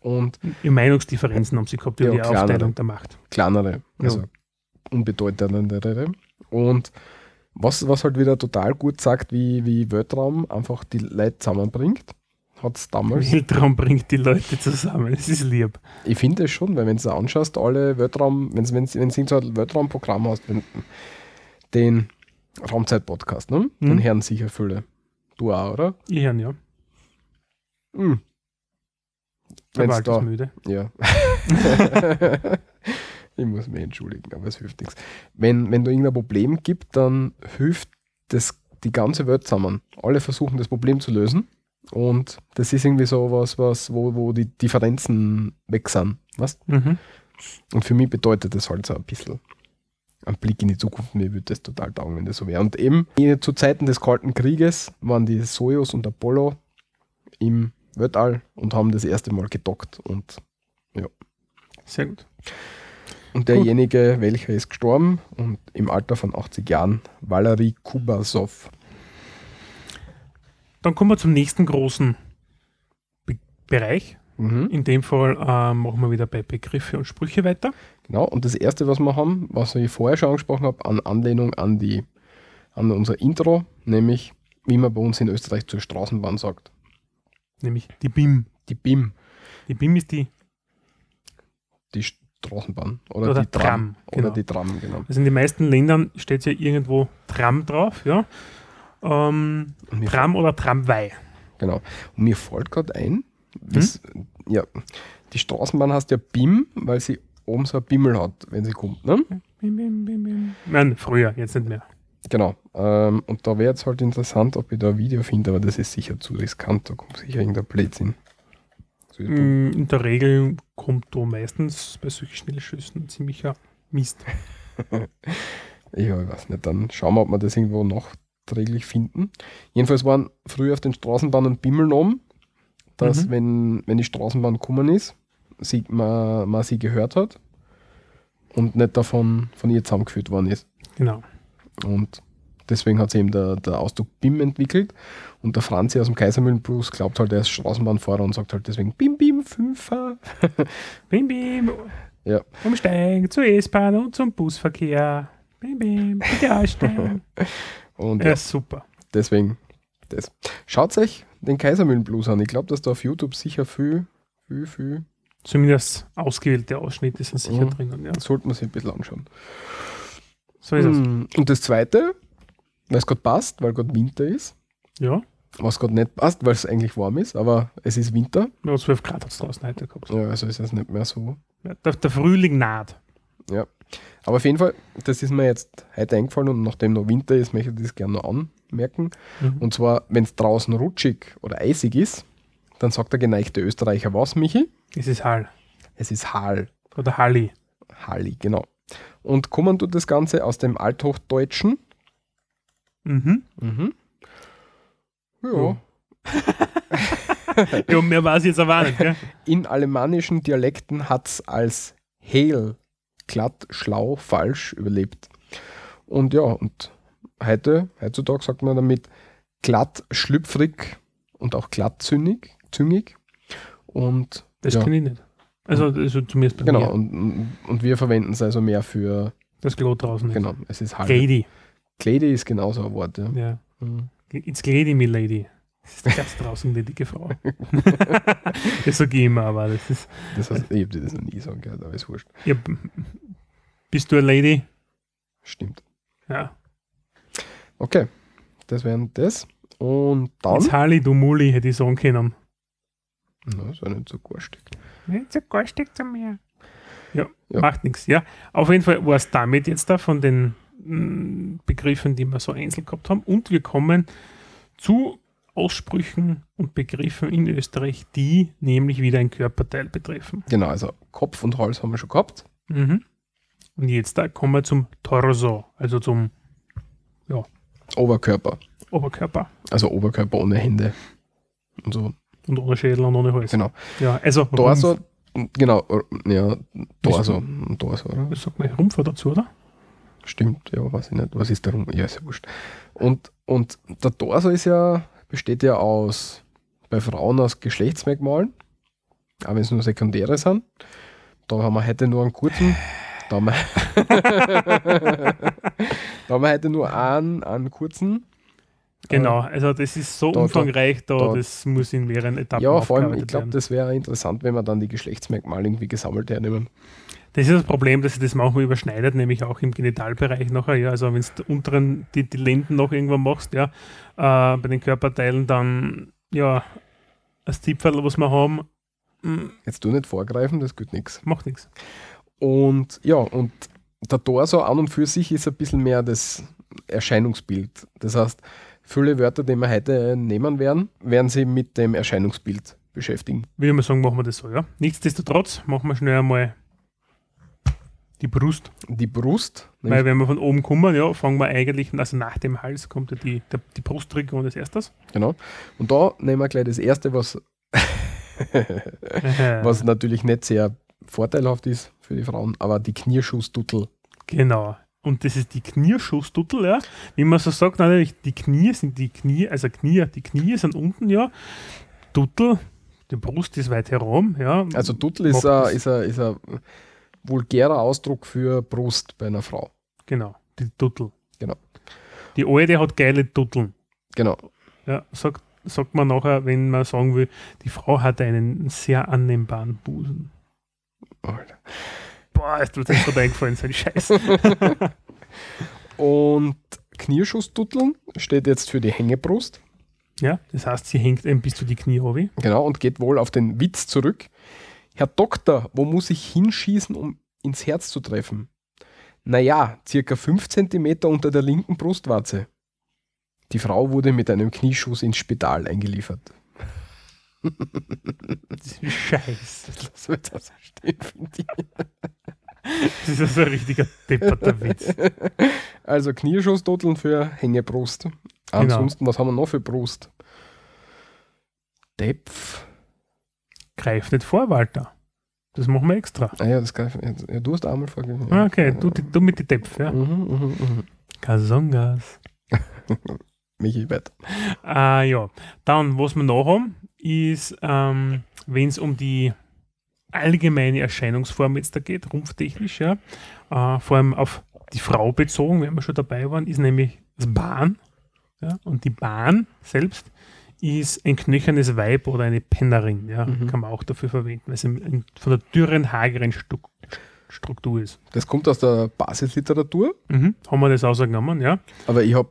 und In Meinungsdifferenzen haben sie gehabt über Ja, die kleinere. Aufteilung der Macht. kleinere, also unbedeutendere. Und was, was halt wieder total gut sagt, wie, wie Weltraum einfach die Leute zusammenbringt, hat es damals. Weltraum bringt die Leute zusammen. Es ist lieb. Ich finde es schon, weil wenn du es anschaust, alle Weltraum, wenn du wenn so ein Weltraumprogramm hast, wenn, den Raumzeit-Podcast, ne? Mhm. den hören sicher viele. Du auch, oder? Ich höre ja. Mhm. Da- ist müde. Ja. ich muss mich entschuldigen, aber es hilft nichts. Wenn, wenn du irgendein Problem gibt, dann hilft das die ganze Welt zusammen. Alle versuchen das Problem zu lösen. Und das ist irgendwie so was, was wo, wo die Differenzen weg sind. Was? Mhm. Und für mich bedeutet das halt so ein bisschen ein Blick in die Zukunft. Mir würde das total taugen, wenn das so wäre. Und eben zu Zeiten des Kalten Krieges waren die Soyuz und Apollo im Weltall und haben das erste Mal gedockt. Und Sehr gut. Und derjenige, welcher ist gestorben und im Alter von 80 Jahren, Valery Kubasov. Dann kommen wir zum nächsten großen Be Bereich. Mhm. In dem Fall ähm, machen wir wieder bei Begriffe und Sprüche weiter. Genau, und das erste, was wir haben, was ich vorher schon angesprochen habe, an Anlehnung an, die, an unser Intro, nämlich wie man bei uns in Österreich zur Straßenbahn sagt. Nämlich die BIM. Die BIM, Die BIM ist die, die Straßenbahn. Oder, Oder die Tram. Tram, Oder genau. die Tram, genau. also in den meisten Ländern steht ja irgendwo Tram drauf, ja. Ähm, Tram oder Tramway. genau. Und mir fällt gerade ein, das, ja, die Straßenbahn heißt ja BIM, weil sie oben so ein Bimmel hat, wenn sie kommt. Ne? Bim, bim, bim, bim. Nein, früher, jetzt nicht mehr. Genau. Ähm, und da wäre jetzt halt interessant, ob ich da ein Video finde, aber das ist sicher zu riskant. Da kommt sicher irgendein Blödsinn. Mm, In der Regel kommt da meistens bei solchen Schnellschüssen ziemlicher Mist. Ja, ich weiß nicht. Dann schauen wir, ob wir das irgendwo nachträglich finden. Jedenfalls waren früher auf den Straßenbahnen Bimmeln oben, dass, Mhm. wenn, wenn die Straßenbahn gekommen ist, sie, man, man sie gehört hat und nicht davon von ihr zusammengeführt worden ist. Genau. Und deswegen hat sich eben der, der Ausdruck BIM entwickelt. Und der Franzi aus dem Kaisermühlenblues glaubt halt, er ist Straßenbahnfahrer und sagt halt deswegen BIM, BIM, Fünfer. Bim, bim. Ja. Umsteigen zur S-Bahn und zum Busverkehr. Bim, bim. Bitte aussteigen. Und ja, ja, super. deswegen das. Schaut euch den Kaisermühlenblues an. Ich glaube, dass da auf YouTube sicher viel, viel, viel, Zumindest ausgewählte Ausschnitte sind sicher Mhm. drinnen. Ja. sollte man sich ein bisschen anschauen. So ist es. Mm, Und das zweite, weil es gerade passt, weil gerade Winter ist, Ja. was gerade nicht passt, weil es eigentlich warm ist, aber es ist Winter. Ja, 12 Grad hat es draußen heute gehabt. Ja, also ist es nicht mehr so Ja, der, der Frühling naht. Ja. Aber auf jeden Fall, das ist mir jetzt heute eingefallen und nachdem noch Winter ist, möchte ich das gerne noch anmerken. Mhm. Und zwar, wenn es draußen rutschig oder eisig ist, dann sagt der geneigte Österreicher was, Michi? Es ist Hall. Es ist Hal. Oder Halli. Halli, genau. Und kommen tut das Ganze aus dem Althochdeutschen. Mhm. Mhm. Ja. Ja. Ja, mehr weiß ich jetzt nicht. Gell? In alemannischen Dialekten hat es als Hehl, glatt, schlau, falsch überlebt. Und ja, und heute, heutzutage sagt man damit glatt, schlüpfrig und auch glattzüngig. Züngig. Und Das ja, kenne ich nicht. Also, also zumindest bei genau, mir. und, und wir verwenden es also mehr für, Das Klo draußen genau, es ist halt. Lady. Kledi ist genauso ein Wort, ja. Ja. Mhm. It's Lady, me Lady. Das ist ganz draußen die dicke Frau. das sage ich immer, aber das ist. Das heißt, ich habe dir das noch nie sagen gehört, aber ist wurscht. Ja, bist du eine Lady? Stimmt. Ja. Okay, das wären das. Und dann. Jetzt Harley, du Muli, hätte ich sagen können. Na, das war nicht so garstig. Nicht so garstig zu mir. Ja, Ja. macht nichts. Ja, auf jeden Fall war es damit jetzt da von den mm, Begriffen, die wir so einzeln gehabt haben. Und wir kommen zu Aussprüchen und Begriffen in Österreich, die nämlich wieder ein Körperteil betreffen. Genau, also Kopf und Hals haben wir schon gehabt. Mhm. Und jetzt da kommen wir zum Torso, also zum Oberkörper. Oberkörper. Also Oberkörper ohne Hände. Und so. Und ohne Schädel und ohne Hals. Genau. Ja, also Torso, Rumpf, genau, ja, Torso. Torso, oder? was sagt man Rumpf dazu, oder? Stimmt, ja, weiß ich nicht. Was ist der Rum? Ja, ist ja wurscht. Und, und der Torso ist ja, besteht ja aus, bei Frauen aus Geschlechtsmerkmalen, aber wenn es nur sekundäre sind. Da haben wir heute nur einen kurzen, da haben wir, da haben wir heute nur einen, einen kurzen. Genau, also das ist so da- umfangreich, da, da- das muss in mehreren Etappen Ja, vor allem, ich glaube, das wäre interessant, wenn wir dann die Geschlechtsmerkmale irgendwie gesammelt hernehmen. Das ist das Problem, dass sich das manchmal überschneidet, nämlich auch im Genitalbereich nachher. Ja, also wenn du unteren die, die Lenden noch irgendwann machst, ja, äh, bei den Körperteilen, dann ja, das Zipferl, was wir haben, mm, Jetzt du nicht vorgreifen, das geht nichts. macht nichts. Und ja, und der Torso an und für sich ist ein bisschen mehr das Erscheinungsbild. Das heißt, viele Wörter, die wir heute nehmen werden, werden sie mit dem Erscheinungsbild beschäftigen. Würde ich mal sagen, machen wir das so, ja. Nichtsdestotrotz machen wir schnell einmal die Brust. Die Brust, Weil wenn wir von oben kommen, ja, fangen wir eigentlich, also nach dem Hals kommt ja die, der, die Brustregion als erstes. genau. Und da nehmen wir gleich das erste, was, was natürlich nicht sehr vorteilhaft ist für die Frauen, aber die Knierschussduttel. Genau. Und das ist die Knierschussduttel, ja. Wie man so sagt, natürlich, die Knie sind die Knie, also Knie, die Knie sind unten, ja. Duttel, die Brust ist weit herum, ja. Also Duttel ist Macht ein, das- ist, ein, ist ein vulgärer Ausdruck für Brust bei einer Frau. Genau, die Duttel. Genau. Die Alte hat geile Dutteln. Genau. Ja, sagt, sagt man nachher, wenn man sagen will, die Frau hat einen sehr annehmbaren Busen. Alter. Boah, ist das gerade eingefallen, so ein Scheiß. Und Knierschussdutteln steht jetzt für die Hängebrust. Ja, das heißt, sie hängt eben bis zu die Knie runter. Genau, und geht wohl auf den Witz zurück. Herr Doktor, wo muss ich hinschießen, um ins Herz zu treffen? Naja, circa 5 cm unter der linken Brustwarze. Die Frau wurde mit einem Knieschuss ins Spital eingeliefert. Das Scheiße. Das wird also stehen, finde ich. Das ist also ein richtiger depperter Witz. Also Knieschusstoteln für Hängebrust. Ansonsten, was haben wir noch für Brust? Depf. Greif nicht vor, Walter. Das machen wir extra. Ah ja, das ich, ja, du hast einmal vorgegeben. Ah, Okay, du, du mit die Depf, ja. Mhm, mhm, mhm. Kasongas. Michi, weiter. Ah, ja. Dann, was wir noch haben, ist, ähm, wenn es um die allgemeine Erscheinungsform jetzt da geht, rumpftechnisch, ja, äh, vor allem auf die Frau bezogen, wenn wir schon dabei waren, ist nämlich das Bahn. Ja, und die Bahn selbst ist ein knöchernes Weib oder eine Pennerin, ja, kann man auch dafür verwenden, weil es von der dürren, hageren Stu Struktur ist. Das kommt aus der Basisliteratur, Mhm. Haben wir das ausgenommen, ja? aber ich habe,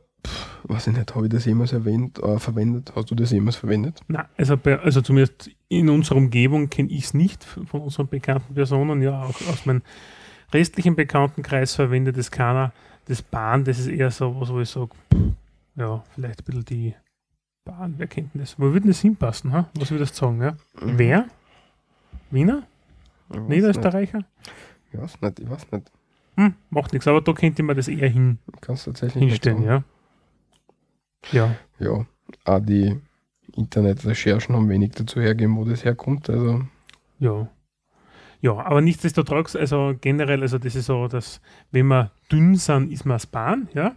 weiß ich nicht, habe ich das jemals erwähnt, äh, verwendet? Hast du das jemals verwendet? Na, also, bei, also zumindest in unserer Umgebung kenne ich es nicht von unseren bekannten Personen. Ja, auch aus meinem restlichen Bekanntenkreis verwendet es keiner. Das Bahn, das ist eher so was, wo ich sage, ja, vielleicht ein bisschen die Bahn, wer kennt denn das? Wo würde das hinpassen? Ha? Was würde das sagen? Ja? Wer? Wiener? Niederösterreicher? nicht. Ich weiß nicht, ich weiß nicht. Hm, macht nichts, aber da könnte man das eher hin, Ich kann es tatsächlich hinstellen, ja. Ja, Ja, auch die Internetrecherchen haben wenig dazu hergegeben, wo das herkommt. Also, Ja. Ja, aber nichtsdestotrotz, also generell, also das ist so, dass wenn wir dünn sind, ist man das Bahn, ja.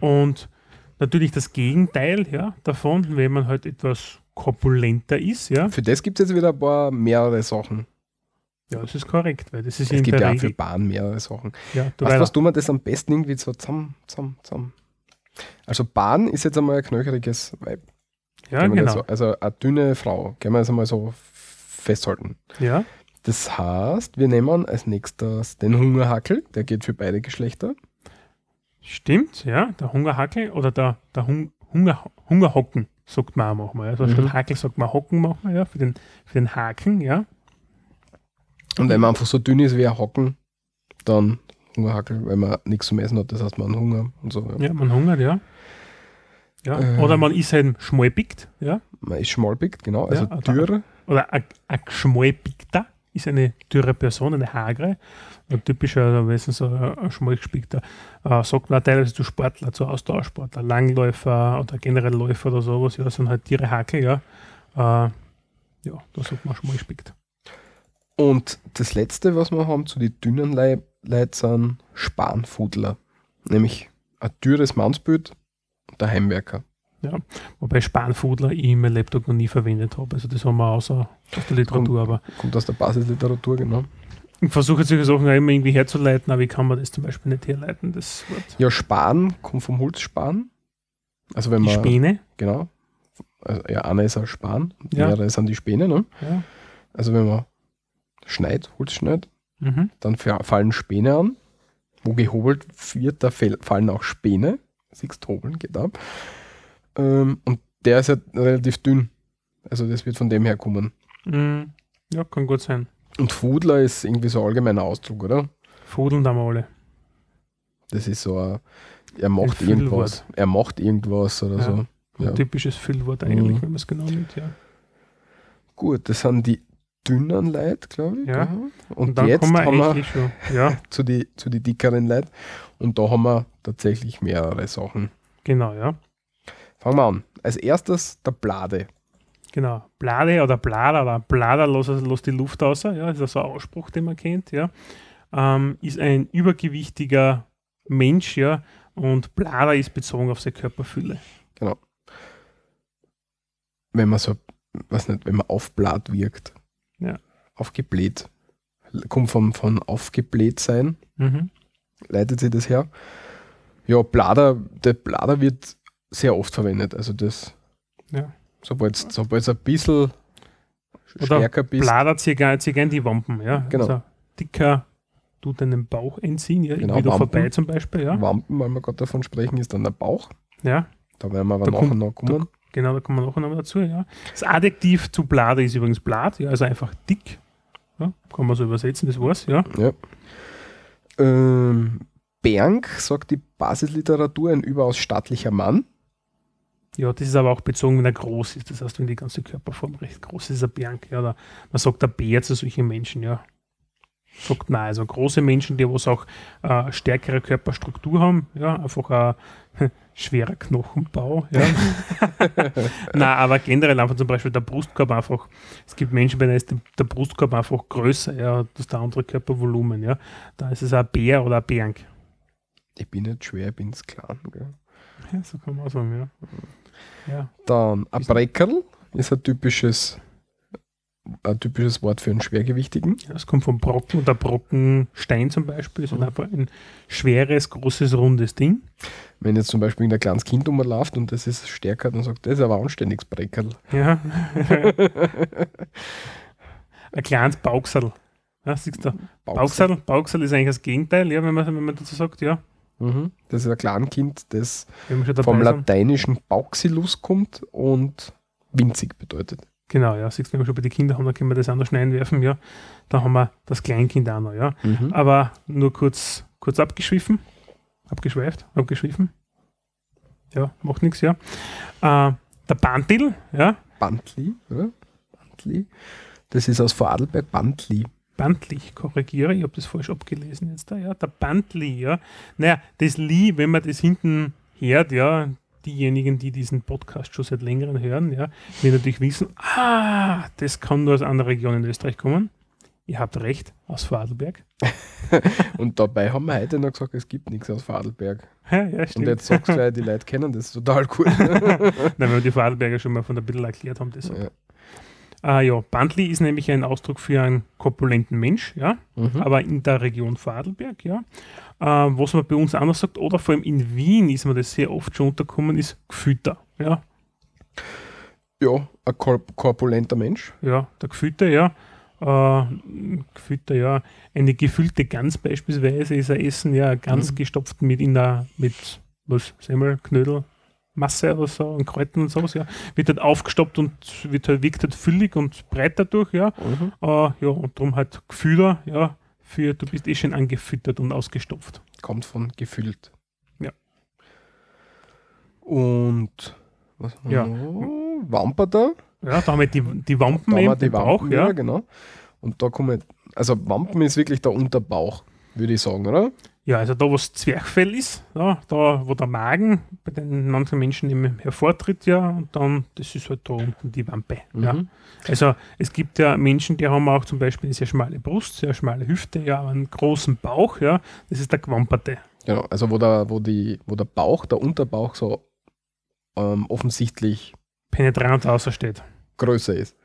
Und natürlich das Gegenteil, ja, davon, wenn man halt etwas korpulenter ist, ja. für das gibt es jetzt wieder ein paar mehrere Sachen. Ja, das ist korrekt, weil das ist Es in gibt der ja auch für. Bahn mehrere Sachen. Ja, du Weißt du, weißt was tun wir das am besten irgendwie so zusammen, zusammen, zusammen? Also Bahn ist jetzt einmal ein knöcheriges Weib. ja, genau. So, also eine dünne Frau. Können wir das einmal so festhalten. Ja, Das heißt, wir nehmen als nächstes den Hungerhackel, der geht für beide Geschlechter. stimmt, ja. Der Hungerhackel oder der, der Hung, Hunger, Hungerhocken, sagt man auch manchmal. Also Mhm. statt Hackel sagt man Hocken manchmal, ja, für den, für den Haken, ja. Und wenn man einfach so dünn ist wie ein Hocken, dann Hungerhackel, weil man nichts zum Essen hat, das heißt man Hunger und so. Ja. Ja, man hungert, ja. ja. Äh. Oder man ist halt schmalpickt, ja. Man ist schmalpickt, genau, also Ja, dürr. Oder ein ein geschmalpigter ist eine dürre Person, eine hagere. Ein typischer, meistens so ein ein schmalgespickter, äh, sagt man teilweise zu Sportler, zu Ausdauersportler, Langläufer oder generell Läufer oder sowas, ja, sind halt Tiere Hakel, ja. Äh, ja, da sagt man schmalgespickt. Und das letzte, was wir haben zu den dünnen Leib Leuten, sind Spanfudler. Nämlich ein dürres Mannsbild und der Heimwerker. Ja. Wobei Spanfudler ich in meinem Laptop noch nie verwendet habe. Also das haben wir außer aus der Literatur, aber Kommt aus der Basisliteratur, genau. ich versuche solche Sachen auch immer irgendwie herzuleiten, aber ich kann mir das zum Beispiel nicht herleiten, das Wort. Ja, Span kommt vom Holzspan. Also wenn Die man, Späne, genau. Also, ja, einer ist ein Span, Ja. mehrere sind die Späne. Ne? ja. Also wenn man schneit, Holz schneit, Mhm. dann fa- fallen Späne an. Wo gehobelt wird, da fallen auch Späne. Siehst hobeln, geht ab. Ähm, und der ist ja relativ dünn. Also das wird von dem her kommen. Mm, Ja, kann gut sein. Und Fudler ist irgendwie so ein allgemeiner Ausdruck, oder? Fudeln da mal alle. Das ist so ein, er macht Ein irgendwas. Füllwort. Er macht irgendwas oder Ja. so. Ein Ja. typisches Füllwort eigentlich, Mhm. wenn man es genau nimmt, ja. Gut, das sind die dünnen Leute, glaube ich. Ja. Und, Und jetzt kommen wir haben wir. Ja, zu die, zu die dickeren Leuten. Und da haben wir tatsächlich mehrere Sachen. genau, ja. Fangen wir an. Als erstes der Blade. Genau. Blade oder Blader oder Blader los, los die Luft aus, ja, ist also ein Ausspruch, den man kennt, ja. Ähm, ist ein übergewichtiger Mensch, ja, und Blader ist bezogen auf seine Körperfülle. Genau. Wenn man so, was nicht, wenn man aufbläht wirkt. Aufgebläht. Kommt vom, von aufgebläht sein, Mhm. leitet sich das her. Ja, Blader, der Blader wird sehr oft verwendet. Also das, Ja. sobald es ein bisschen Oder stärker bist. Blader gern die Wampen, ja. Genau. Also dicker tut deinen Bauch entziehen, ja, Genau, da Wampen. vorbei zum Beispiel, ja. Wampen, weil wir gerade davon sprechen, ist dann der Bauch. Ja, Da werden wir aber Da nachher kommt- noch kommen. genau, da kommen wir nachher noch dazu, ja. Das Adjektiv zu Blader ist übrigens Blatt, ja, also einfach dick. Ja, kann man so übersetzen, das war's, ja. Ja. Ähm, Bernk sagt die Basisliteratur ein überaus stattlicher Mann. Ja, das ist aber auch bezogen, wenn er groß ist. Das heißt, wenn die ganze Körperform recht groß ist, ist er Bianca. Ja, man sagt der Bär zu solchen Menschen, ja. Sagt nein, also große Menschen, die was auch äh, stärkere Körperstruktur haben, ja, einfach ein schwerer Knochenbau, ja. nein, aber generell einfach zum Beispiel der Brustkorb einfach, es gibt Menschen, bei denen ist der Brustkorb einfach größer, ja, das ist der andere Körpervolumen, ja. Da ist es ein Bär oder ein Bärenk. Ich bin nicht schwer, ich bin klein. Gell? Ja, so kann man auch sagen, ja. Ja, Dann ein Breckerl ist ein typisches, ein typisches Wort für einen Schwergewichtigen. das kommt vom Brocken oder Brockenstein zum Beispiel, ist einfach ein schweres, großes, rundes Ding. Wenn jetzt zum Beispiel ein kleines Kind umläuft und das ist stärker, dann sagt das ist aber ein anständiges Breckerl. Ja. ein kleines Bauchsal. Ja, siehst du? Bauchsal, Bauchsal ist eigentlich das Gegenteil, ja, wenn man, wenn man dazu sagt, ja. Mhm. Das ist ein Kleinkind, das vom lateinischen Bauxilus kommt und winzig bedeutet. Genau, ja, siehst du, wenn wir schon bei den Kindern haben, dann können wir das auch noch schnell einwerfen, ja. Da haben wir das Kleinkind auch noch, ja. Mhm. Aber nur kurz, kurz abgeschwiffen. Abgeschweift, abgeschwiffen. Ja, macht nichts, ja. Äh, der Bandil, ja. Bantli, oder? Bantli. Das ist aus Vorarlberg, Bantli. Bandli, ich korrigiere, ich habe das falsch abgelesen jetzt da, ja. Der Bandli, ja. Naja, das Li, wenn man das hinten hört, ja, diejenigen, die diesen Podcast schon seit längerem hören, ja, werden natürlich wissen, ah, das kann nur aus einer Region in Österreich kommen. Ihr habt recht, aus Vorarlberg. Und dabei haben wir heute noch gesagt, es gibt nichts aus Vorarlberg. Ja, ja, Und jetzt sagst du gleich, die Leute kennen das total gut. Nein, wenn wir die Vorarlberger schon mal von der Bild erklärt haben, das. ja. Ah, ja, Bandli ist nämlich ein Ausdruck für einen korpulenten Mensch, ja, Mhm. aber in der Region Vorarlberg, ja. Äh, was man bei uns anders sagt, oder vor allem in Wien ist mir das sehr oft schon unterkommen, ist Gefütter, ja. ja, ein korp korpulenter Mensch. Ja, der Gefütter, ja. Äh, Gefütter, ja. Eine gefüllte Gans beispielsweise ist ein Essen, ja, ganz Mhm. gestopft mit in der, mit was, Semmel, Knödel, Masse oder so und Kräutern und sowas, ja. Wird halt aufgestoppt und wird halt, wirkt halt füllig und breit dadurch, ja. Mhm. Äh, ja, und darum halt Gefütter, ja, für du bist eh schon angefüttert und ausgestopft. Kommt von gefüllt. Ja. Und was haben Ja. wir noch? Wamperter. Ja, da haben wir die, die Wampen Da eben, die den Bauch, Wampen, ja. ja, genau. Und da kommen, also Wampen ist wirklich der Unterbauch, würde ich sagen, oder? Ja, also da, wo das Zwerchfell ist, ja, da, wo der Magen bei den manchen Menschen eben hervortritt, ja, und dann, das ist halt da unten die Wampe. Ja. Mhm. Also es gibt ja Menschen, die haben auch zum Beispiel eine sehr schmale Brust, sehr schmale Hüfte, ja, einen großen Bauch, ja, das ist der Gewamperte. Genau, also wo der, wo die, wo der Bauch, der Unterbauch so ähm, offensichtlich Penetrant außer steht. größer ist.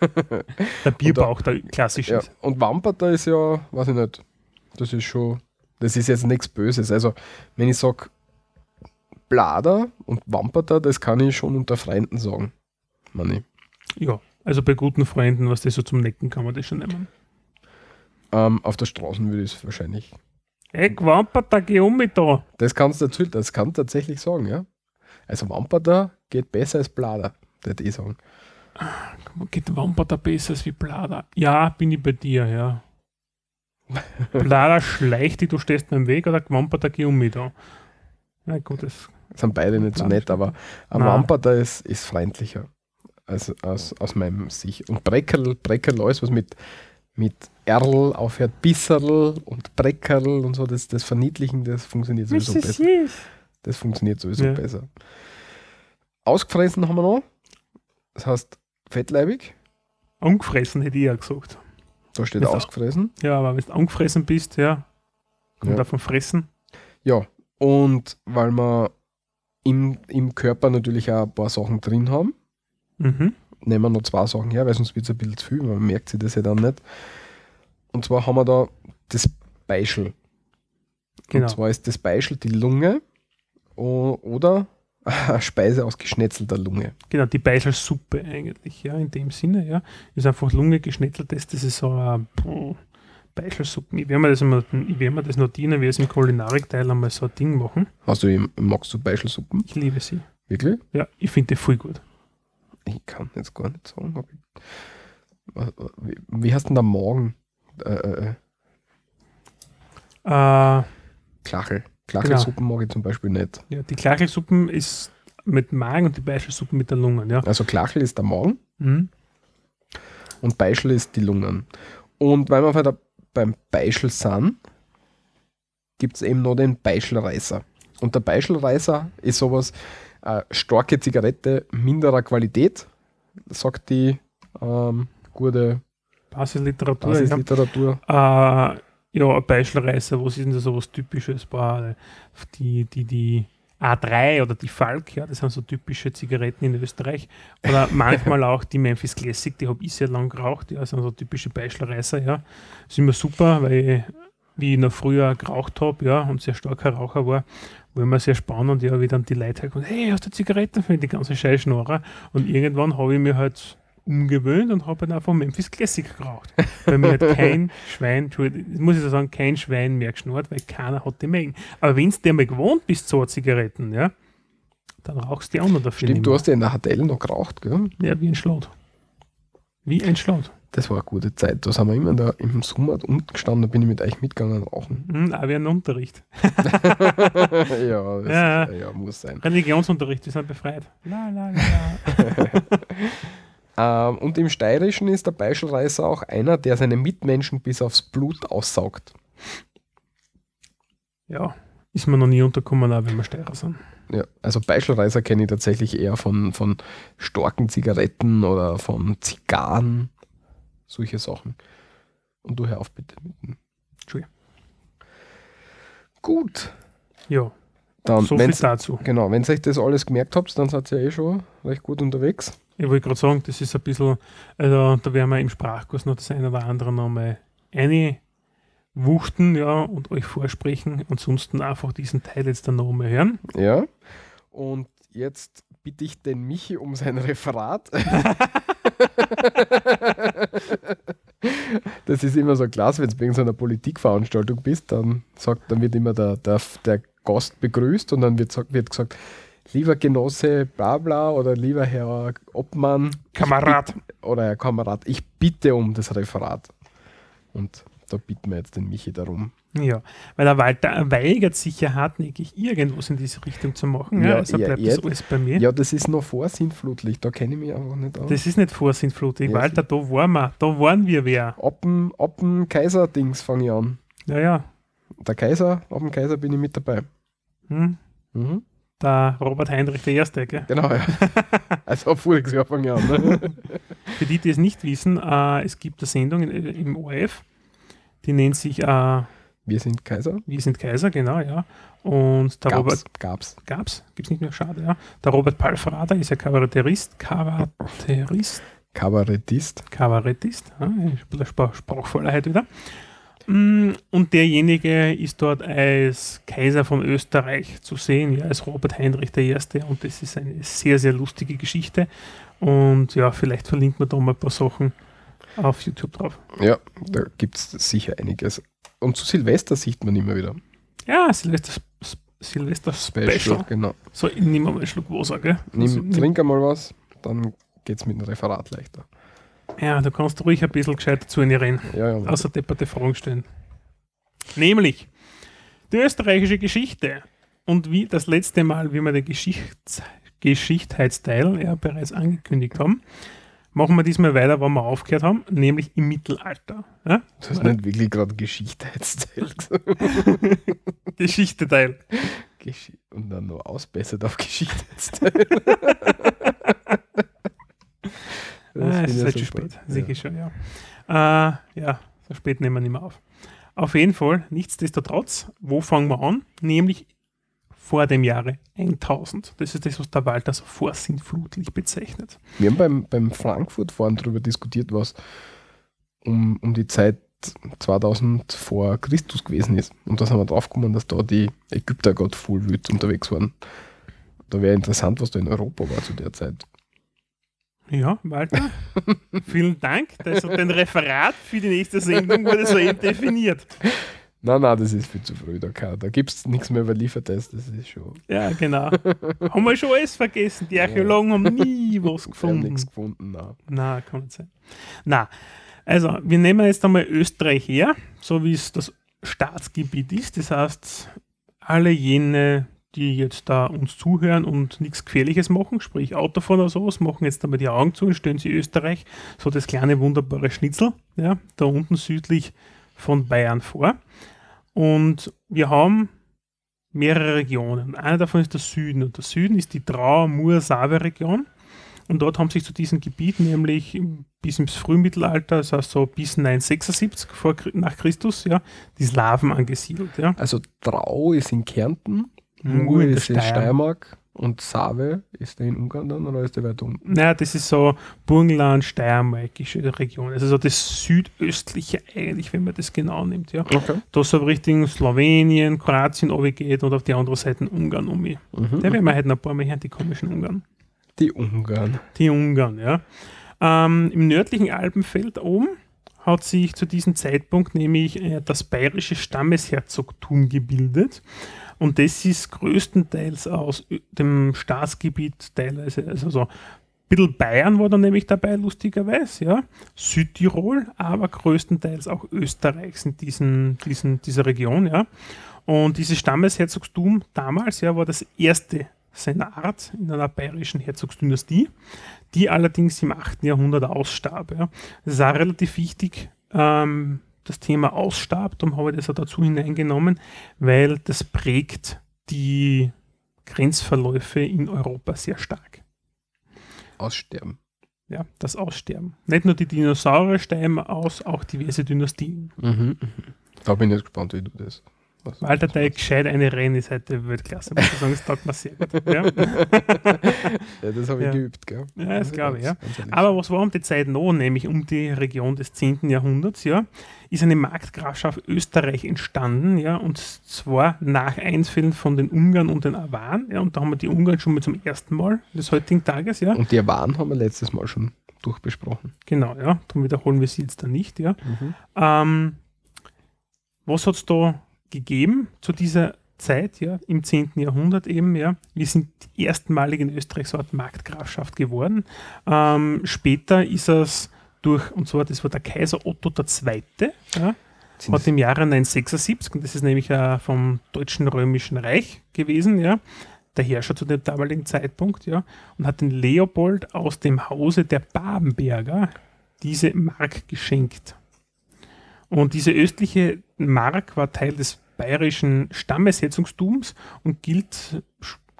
Der Bierbauch, der klassische. Ja, und Wamperter ist ja, weiß ich nicht, das ist schon, das ist jetzt nichts Böses. Also, wenn ich sage Blader und Wamperter, das kann ich schon unter Freunden sagen. Manni. Ja, also bei guten Freunden, was das so zum Necken kann man das schon nehmen. Ähm, auf der Straße würde ich es wahrscheinlich. Ey, Gewamperter, geh um mit da. Das kannst du dazu, das kann tatsächlich sagen, ja. Also Wamperter geht besser als Blader, würde ich sagen. Geht Wamperter besser als wie Blader? Ja, bin ich bei dir, ja. Blader schleicht dich, du stehst mir im Weg, oder Gewamperter, geh um mit da. Na gut, das Sind beide nicht so nett, aber ein. Wamperter ist, ist freundlicher. Also aus, aus meinem Sicht. Und Breckerl, Breckerl, alles was mit, mit Erl aufhört, Bisserl und Breckerl und so, das, das Verniedlichen, das funktioniert sowieso besser. Das funktioniert sowieso Ja. besser. Ausgefressen haben wir noch. Das heißt fettleibig. Angefressen hätte ich ja gesagt. Da steht Ist- ausgefressen. Ja, aber wenn du angefressen bist, ja, kommt Ja. davon fressen. Ja, und weil wir im, im Körper natürlich auch ein paar Sachen drin haben, Mhm. nehmen wir noch zwei Sachen her, weil sonst wird es ein bisschen zu viel, man merkt sich das ja dann nicht. Und zwar haben wir da das Beischel. Genau. Und zwar ist das Beischel die Lunge oder Speise aus geschnetzelter Lunge. Genau, die Beiselsuppe eigentlich, ja, in dem Sinne, ja. Ist einfach Lunge geschnetzeltes, das ist so eine Beiselsuppe. Ich werde mir das, immer, ich werde mir das notieren, wir es im Kulinarikteil einmal so ein Ding machen. Hast du, magst du Beischelsuppen? Ich liebe sie. Wirklich? Ja, ich finde die voll gut. Ich kann jetzt gar nicht sagen. Ob ich, wie, heißt denn der Morgen? Äh, äh, Äh, Klachel. Klachelsuppen mag ich zum Beispiel nicht. ja, die Klachelsuppen ist mit Magen und die Beischelsuppe mit der Lungen, ja. Also Klachel ist der Magen Mhm. und Beischel ist die Lungen. Und weil wir der, beim Beischel sind, gibt es eben noch den Beischelreißer. Und der Beischelreißer ist sowas, äh, starke Zigarette minderer Qualität, sagt die ähm, gute Basisliteratur. Basisliteratur. Äh, ja, Beischelreißer, was ist denn da so was Typisches? Boah, die, die, die A3 oder die Falk, ja, das sind so typische Zigaretten in Österreich. Oder manchmal auch die Memphis Classic, die habe ich sehr lang geraucht, ja, das sind so typische Beischelreißer, ja. Das ist immer super, weil ich, wie ich noch früher geraucht habe, ja, und sehr starker Raucher war, war immer sehr spannend, ja, wie dann die Leute halt kommen, hey, hast du Zigaretten für die ganze Scheißschnorrer? Und irgendwann habe ich mir halt umgewöhnt und habe dann einfach Memphis Classic geraucht. Weil mir hat kein Schwein, das muss ich so sagen, kein Schwein mehr geschnurrt, weil keiner hat die Mengen. Aber wenn du dir mal gewohnt bist, so Zigaretten, ja, dann rauchst du die anderen dafür Stimmt, du hast ja in der HTL noch geraucht, gell? Ja, wie ein Schlot. Wie ein Schlot. Das war eine gute Zeit. Da sind wir immer der, im Sommer unten gestanden, da bin ich mit euch mitgegangen rauchen. Hm, auch wie ein Unterricht. ja, das Ja. Ist, ja, muss sein. Religionsunterricht, wir sind befreit. La, la, la. Ähm, und im Steirischen ist der Beischelreißer auch einer, der seine Mitmenschen bis aufs Blut aussaugt. Ja, ist mir noch nie untergekommen, auch wenn wir Steirer sind. Ja, also Beischelreißer kenne ich tatsächlich eher von, von starken Zigaretten oder von Zigarren, solche Sachen. Und du hör auf bitte mit dem. Entschuldigung. Gut, Ja, dann, so viel dazu. genau, wenn ihr euch das alles gemerkt habt, dann seid ihr eh schon recht gut unterwegs. Ich wollte gerade sagen, das ist ein bisschen, also da werden wir im Sprachkurs noch das eine oder andere nochmal eine wuchten, ja, und euch vorsprechen. Ansonsten einfach diesen Teil jetzt dann nochmal hören. Ja. Und jetzt bitte ich den Michi um sein Referat. das ist immer so klasse, wenn du wegen so einer Politikveranstaltung bist, dann sagt, dann wird immer der, der, der Gast begrüßt und dann wird, wird gesagt, lieber Genosse bla bla oder lieber Herr Obmann Kamerad. oder Herr Kamerad, ich bitte um das Referat. Und da bitten wir jetzt den Michi darum. Ja, weil der Walter weigert sich ja hartnäckig, irgendwas in diese Richtung zu machen. Ja, also ja, bleibt ja. das alles bei mir. Ja, das ist noch vorsinnflutlich, da kenne ich mich einfach nicht aus. Das ist nicht vorsinnflutig. Ja, Walter, da waren wir. Da waren wir wer. Ab dem, ab dem Kaiser-Dings fange ich an. Ja, ja. Der Kaiser, ab dem Kaiser bin ich mit dabei. Hm. Mhm. Der Robert Heinrich I., gell? Genau, ja. also ab voriges Jahr fange ich an. Ne? Für die, die es nicht wissen, äh, es gibt eine Sendung in, im ORF, die nennt sich äh, Wir sind Kaiser. Wir sind Kaiser, genau, ja. Und der Robert Gab's. Gab's. gab's, gibt's nicht mehr, schade, ja. Der Robert Palfrader ist ja Kabaretterist, Kabaretterist, Kabarettist. Kabarettist, ja, Sprach Sprachvollheit wieder. Mm, Und derjenige ist dort als Kaiser von Österreich zu sehen, ja, als Robert Heinrich I. Und das ist eine sehr, sehr lustige Geschichte. Und ja, vielleicht verlinkt man da mal ein paar Sachen auf YouTube drauf. Ja, da gibt es sicher einiges. Und zu Silvester sieht man immer wieder. Ja, Silvester, Silvester Special. Genau. So, nehme mal einen Schluck Wasser, gell? Also, Nimm, trink einmal was, dann geht's mit dem Referat leichter. Ja, du kannst ruhig ein bisschen gescheit dazu in reden. Ja, ja. Außer depperte Fragen stellen. Nämlich die österreichische Geschichte. Und wie das letzte Mal, wie wir den Geschichts Geschichtheitsteil ja bereits angekündigt haben, machen wir diesmal weiter, wo wir aufgehört haben, nämlich im Mittelalter. Ja? Du hast nicht wirklich gerade Geschichtheitsteil gesagt. Geschichte-Teil. Gesch- Und dann noch ausbessert auf Geschichtheitsteil. Das Ah, es ist ich halt schon super. spät, sicher schon, ja. Äh, ja, so spät nehmen wir nicht mehr auf. Auf jeden Fall, nichtsdestotrotz, wo fangen wir an? Nämlich vor dem Jahre 1000. Das ist das, was der Walter so vorsinnflutlich bezeichnet. Wir haben beim, beim Frankfurt-Fahren darüber diskutiert, was um, um die Zeit 2000 vor Christus gewesen ist. Und da sind wir draufgekommen, dass da die Ägypter gerade voll wild unterwegs waren. Da wäre interessant, was da in Europa war zu der Zeit. Ja, Walter, vielen Dank. Also dein Referat für die nächste Sendung wurde soeben definiert. Nein, nein, das ist viel zu früh. Da, kann- da gibt es nichts mehr über Liefertest. Das ist schon. Ja, genau. haben wir schon alles vergessen. Die Archäologen haben nie was Wir haben gefunden. nichts gefunden. Nein. Na, kann nicht sein. Na, also wir nehmen jetzt einmal Österreich her, so wie es das Staatsgebiet ist. Das heißt, alle jene die jetzt da uns zuhören und nichts Gefährliches machen, sprich Autofahren oder sowas, machen jetzt einmal die Augen zu und stellen sie Österreich, so das kleine wunderbare Schnitzel, ja, da unten südlich von Bayern vor. Und wir haben mehrere Regionen. Eine davon ist der Süden. Und der Süden ist die Trau-Mur-Save-Region. Und dort haben sich zu diesem Gebiet nämlich bis ins Frühmittelalter, das heißt so bis 976 vor, nach Christus, ja, die Slawen angesiedelt. Ja. Also Trau ist in Kärnten, In der ist in Steiermark. Steiermark und Save ist der in Ungarn dann oder ist der weiter unten? Naja, das ist so Burgenland, Steiermarkische Region. Also so das südöstliche eigentlich, wenn man das genau nimmt. Ja. Okay. Da so Richtung Slowenien, Kroatien geht und auf die andere Seite Ungarn um. mich. Mhm. Da werden wir heute ein paar Mal hören, die komischen Ungarn. Die Ungarn. Die Ungarn, ja. Ähm, Im nördlichen Alpenfeld oben hat sich zu diesem Zeitpunkt nämlich äh, das bayerische Stammesherzogtum gebildet. Und das ist größtenteils aus dem Staatsgebiet teilweise, also so ein bisschen Bayern war da nämlich dabei, lustigerweise, ja. Südtirol, aber größtenteils auch Österreichs in diesen, diesen, dieser Region, ja. Und dieses Stammesherzogtum damals, ja, war das erste seiner Art in einer bayerischen Herzogsdynastie, die allerdings im 8. Jahrhundert ausstarb. Ja. Das ist auch relativ wichtig, ähm, das Thema ausstarb, darum habe ich das auch dazu hineingenommen, weil das prägt die Grenzverläufe in Europa sehr stark. Aussterben. Ja, das Aussterben. Nicht nur die Dinosaurier sterben aus, auch diverse Dynastien. Mhm. Da bin ich jetzt gespannt, wie du das. Was, was- Teig, gescheit eine Rennen ist heute Weltklasse. Muss ich sagen, das taugt mir sehr gut. Ja. Ja, das habe ich Ja. geübt, gell? Ja, das Also glaube ich, ja. Aber was war um die Zeit noch, nämlich um die Region des 10. Jahrhunderts, ja, ist eine Markgrafschaft Österreich entstanden, ja, und zwar nach Einfällen von den Ungarn und den Awaren, ja, und da haben wir die Ungarn schon mal zum ersten Mal des heutigen Tages, ja, Und die Waren haben wir letztes Mal schon durchbesprochen. genau, ja, darum wiederholen wir sie jetzt dann nicht, ja. Mhm. Ähm, was hat es da gegeben zu dieser Zeit, ja, im 10. Jahrhundert eben, ja. Wir sind erstmalig in Österreich so eine Art Marktgrafschaft geworden. Ähm, später ist es durch, und zwar, das war der Kaiser Otto II., ja, Sind hat im Jahre 976, und das ist nämlich äh, vom Deutschen Römischen Reich gewesen, ja, der Herrscher zu dem damaligen Zeitpunkt, ja, und hat den Leopold aus dem Hause der Babenberger diese Mark geschenkt. Und diese östliche Mark war Teil des bayerischen Stammesherzogtums und gilt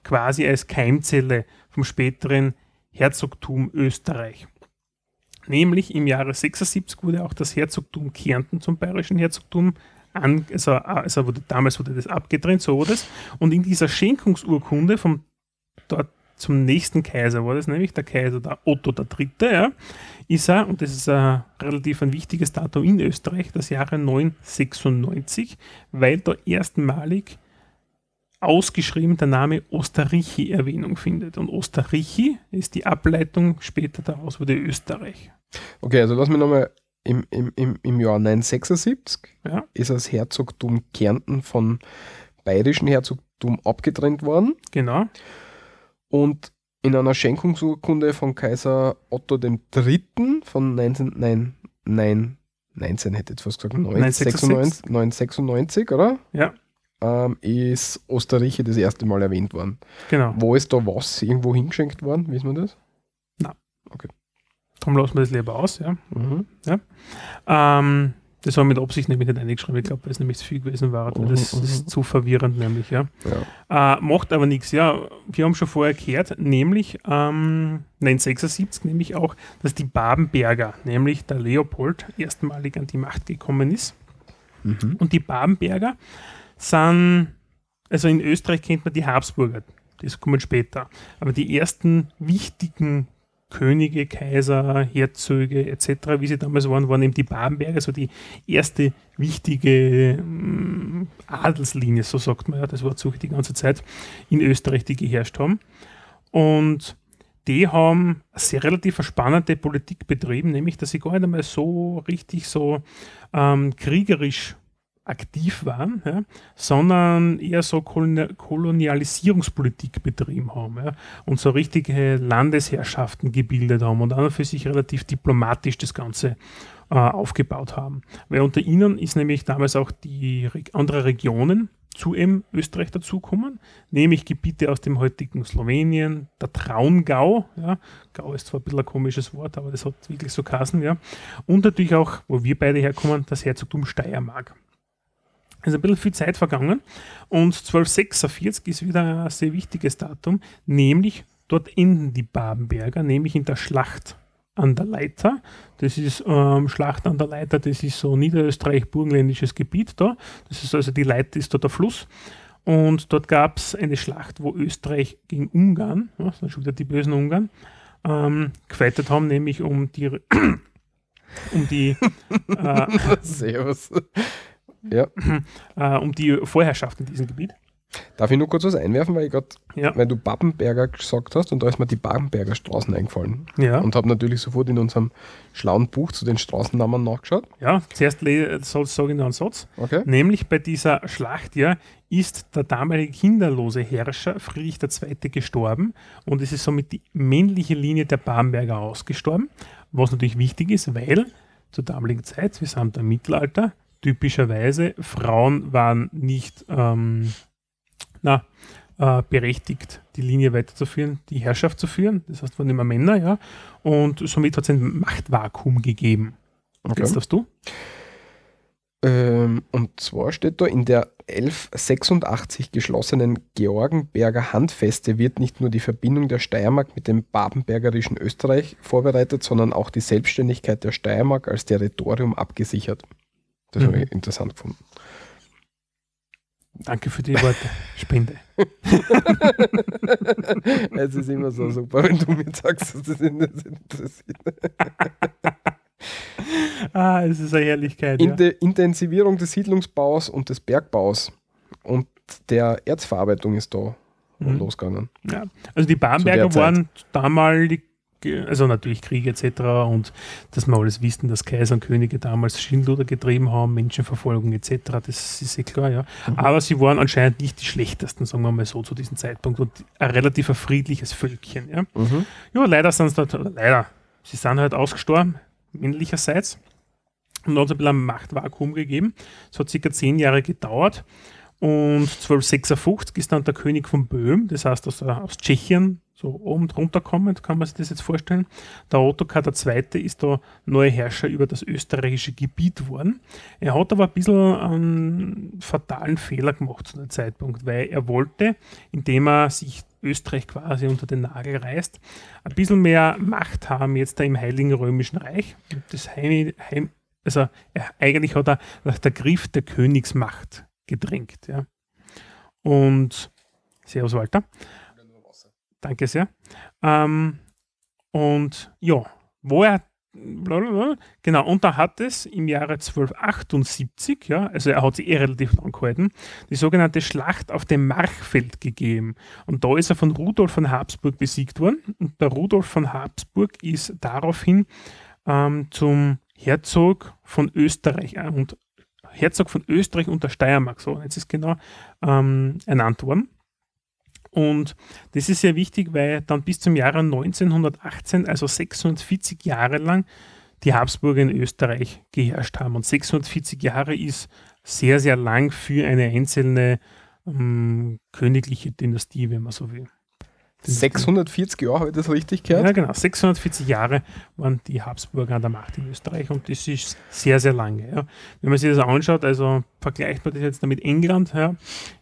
quasi als Keimzelle vom späteren Herzogtum Österreich. Nämlich im Jahre 76 wurde auch das Herzogtum Kärnten zum bayerischen Herzogtum an, also, also wurde, damals wurde das abgetrennt, so war das. Und in dieser Schenkungsurkunde vom dort zum nächsten Kaiser war das nämlich der Kaiser der Otto III. Ja, ist er, und das ist ein relativ ein wichtiges Datum in Österreich, das Jahre 996, weil da erstmalig ausgeschrieben der Name Osterrichi Erwähnung findet. Und Osterrichi ist die Ableitung später daraus wurde Österreich. Okay, also lass mich nochmal. Im, im, im, Im Jahr 976 Ja. ist das Herzogtum Kärnten von bayerischen Herzogtum abgetrennt worden Genau, und in einer Schenkungsurkunde von Kaiser Otto III. von 19, nein, nein, 19 hätte ich jetzt fast gesagt, 996, 996 oder? ja, Ähm, ist Osterrichi das erste Mal erwähnt worden. genau. Wo ist da was irgendwo hingeschenkt worden? Wissen wir das? Darum lassen wir das lieber aus, ja. Mhm. Ähm, das war mit Absicht nämlich nicht eingeschrieben. Ich glaube, weil es nämlich zu viel gewesen war. Mhm, Das mhm. ist zu verwirrend, nämlich, ja. Ja. Äh, macht aber nichts, ja. Wir haben schon vorher gehört, nämlich ähm, 976, nämlich auch, dass die Babenberger, nämlich der Leopold, erstmalig an die Macht gekommen ist. Mhm. Und die Babenberger sind, also in Österreich kennt man die Habsburger, das kommen später. Aber die ersten wichtigen Könige, Kaiser, Herzöge etc., wie sie damals waren, waren eben die Babenberger, also die erste wichtige mm, Adelslinie, so sagt man ja, das war so die ganze Zeit in Österreich, die geherrscht haben. Und die haben eine sehr relativ spannende Politik betrieben, nämlich dass sie gar nicht einmal so richtig so ähm, kriegerisch aktiv waren, ja, sondern eher so Koloni- Kolonialisierungspolitik betrieben haben ja, und so richtige Landesherrschaften gebildet haben und an für sich relativ diplomatisch das Ganze äh, aufgebaut haben. Weil unter ihnen ist nämlich damals auch die Re andere Regionen zu eben Österreich dazukommen, nämlich Gebiete aus dem heutigen Slowenien, der Traungau, ja, Gau ist zwar ein bisschen ein komisches Wort, aber das hat wirklich so Kassen, ja, und natürlich auch, wo wir beide herkommen, das Herzogtum Steiermark. Es ist ein bisschen viel Zeit vergangen und 1246 ist wieder ein sehr wichtiges Datum, nämlich dort enden die Babenberger, nämlich in der Schlacht an der Leiter. Das ist ähm, Schlacht an der Leiter, das ist so niederösterreich-burgenländisches Gebiet da. Das ist also die Leiter ist da der Fluss. Und dort gab es eine Schlacht, wo Österreich gegen Ungarn, ja, das sind schon wieder die bösen Ungarn, ähm, gefeitet haben, nämlich um die um die äh, Servus. Ja. äh, um die Vorherrschaft in diesem Gebiet. Darf ich nur kurz was einwerfen, weil ich gerade, Ja. weil du Babbenberger gesagt hast und da ist mir die Babbenberger Straßen eingefallen. Ja. Und habe natürlich sofort in unserem schlauen Buch zu den Straßennamen nachgeschaut. Ja, zuerst soll- sage ich noch einen Satz. Okay. Nämlich bei dieser Schlacht ja ist der damalige kinderlose Herrscher Friedrich II. gestorben und es ist somit die männliche Linie der Bamberger ausgestorben, was natürlich wichtig ist, weil zur damaligen Zeit, wir sind im Mittelalter, typischerweise Frauen waren nicht ähm, na, äh, berechtigt, die Linie weiterzuführen, die Herrschaft zu führen. Das heißt, waren immer Männer, ja. Und somit hat es ein Machtvakuum gegeben. Okay. Jetzt darfst du. Ähm, und zwar steht da, in der 1186 geschlossenen Georgenberger Handfeste wird nicht nur die Verbindung der Steiermark mit dem babenbergerischen Österreich vorbereitet, sondern auch die Selbstständigkeit der Steiermark als Territorium abgesichert. Das habe Mhm. ich interessant gefunden. Danke für die Worte. Spende. es ist immer so super, wenn du mir sagst, dass das interessiert. Ah, es ist eine Herrlichkeit. In Ja. der Intensivierung des Siedlungsbaus und des Bergbaus und der Erzverarbeitung ist da Mhm. losgegangen. Ja. Also die Bamberger waren damalig, also natürlich Krieg etc. und dass wir alles wissen, dass Kaiser und Könige damals Schindluder getrieben haben, Menschenverfolgung etc. Das ist eh klar, ja. Mhm. Aber sie waren anscheinend nicht die schlechtesten, sagen wir mal so, zu diesem Zeitpunkt und ein relativ friedliches Völkchen, ja. Mhm. Ja, leider sind sie leider, sie sind halt ausgestorben, männlicherseits. Und dann hat es ein bisschen ein Machtvakuum gegeben. Es hat circa zehn Jahre gedauert. Und 1256 ist dann der König von Böhm, das heißt aus, aus Tschechien, so oben drunter kommend, kann man sich das jetzt vorstellen. Der Ottokar II. ist da neuer Herrscher über das österreichische Gebiet geworden. Er hat aber ein bisschen einen fatalen Fehler gemacht zu dem Zeitpunkt, weil er wollte, indem er sich Österreich quasi unter den Nagel reißt, ein bisschen mehr Macht haben jetzt da im Heiligen Römischen Reich. Das Heim, Heim, also er, eigentlich hat er nach der Griff der Königsmacht gedrängt. Ja. Und Servus Walter. Danke sehr. Ähm, und ja, wo er blablabla, genau, und da hat es im Jahre 1278, ja, also er hat sie eh relativ lang gehalten, die sogenannte Schlacht auf dem Marchfeld gegeben. Und da ist er von Rudolf von Habsburg besiegt worden. Und der Rudolf von Habsburg ist daraufhin ähm, zum Herzog von Österreich äh, und Herzog von Österreich und der Steiermark, so jetzt ist genau ähm, ernannt worden. Und das ist sehr wichtig, weil dann bis zum Jahre 1918, also 640 Jahre lang, die Habsburger in Österreich geherrscht haben. Und 640 Jahre ist sehr, sehr lang für eine einzelne ähm, königliche Dynastie, wenn man so will. 640 Jahre, habe ich das richtig gehört? Ja, genau. 640 Jahre waren die Habsburger an der Macht in Österreich und das ist sehr, sehr lange. Ja. Wenn man sich das anschaut, also vergleicht man das jetzt mit England, ja.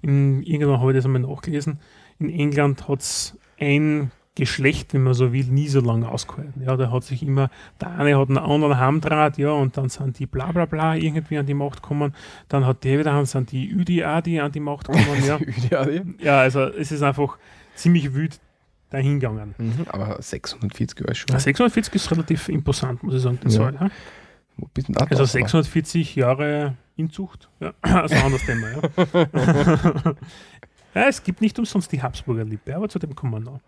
In, irgendwann habe ich das einmal nachgelesen. In England hat es ein Geschlecht, wenn man so will, nie so lange ausgehalten. Ja, da hat sich immer, der eine hat einen anderen Heimdraht, ja, und dann sind die bla bla bla irgendwie an die Macht gekommen. Dann hat der wieder, sind die UDA, die an die Macht gekommen, ja. ja, also es ist einfach ziemlich wild dahingegangen. Mhm, aber 640 Jahre ist schon. Ja, 640 ist relativ imposant, muss ich sagen, die Ja. Zahl. Ja. Also drauf? 640 Jahre Inzucht. Ja, also ein anderes Thema, ja. ja. Es gibt nicht umsonst die Habsburger Lippe, aber zu dem kommen wir noch.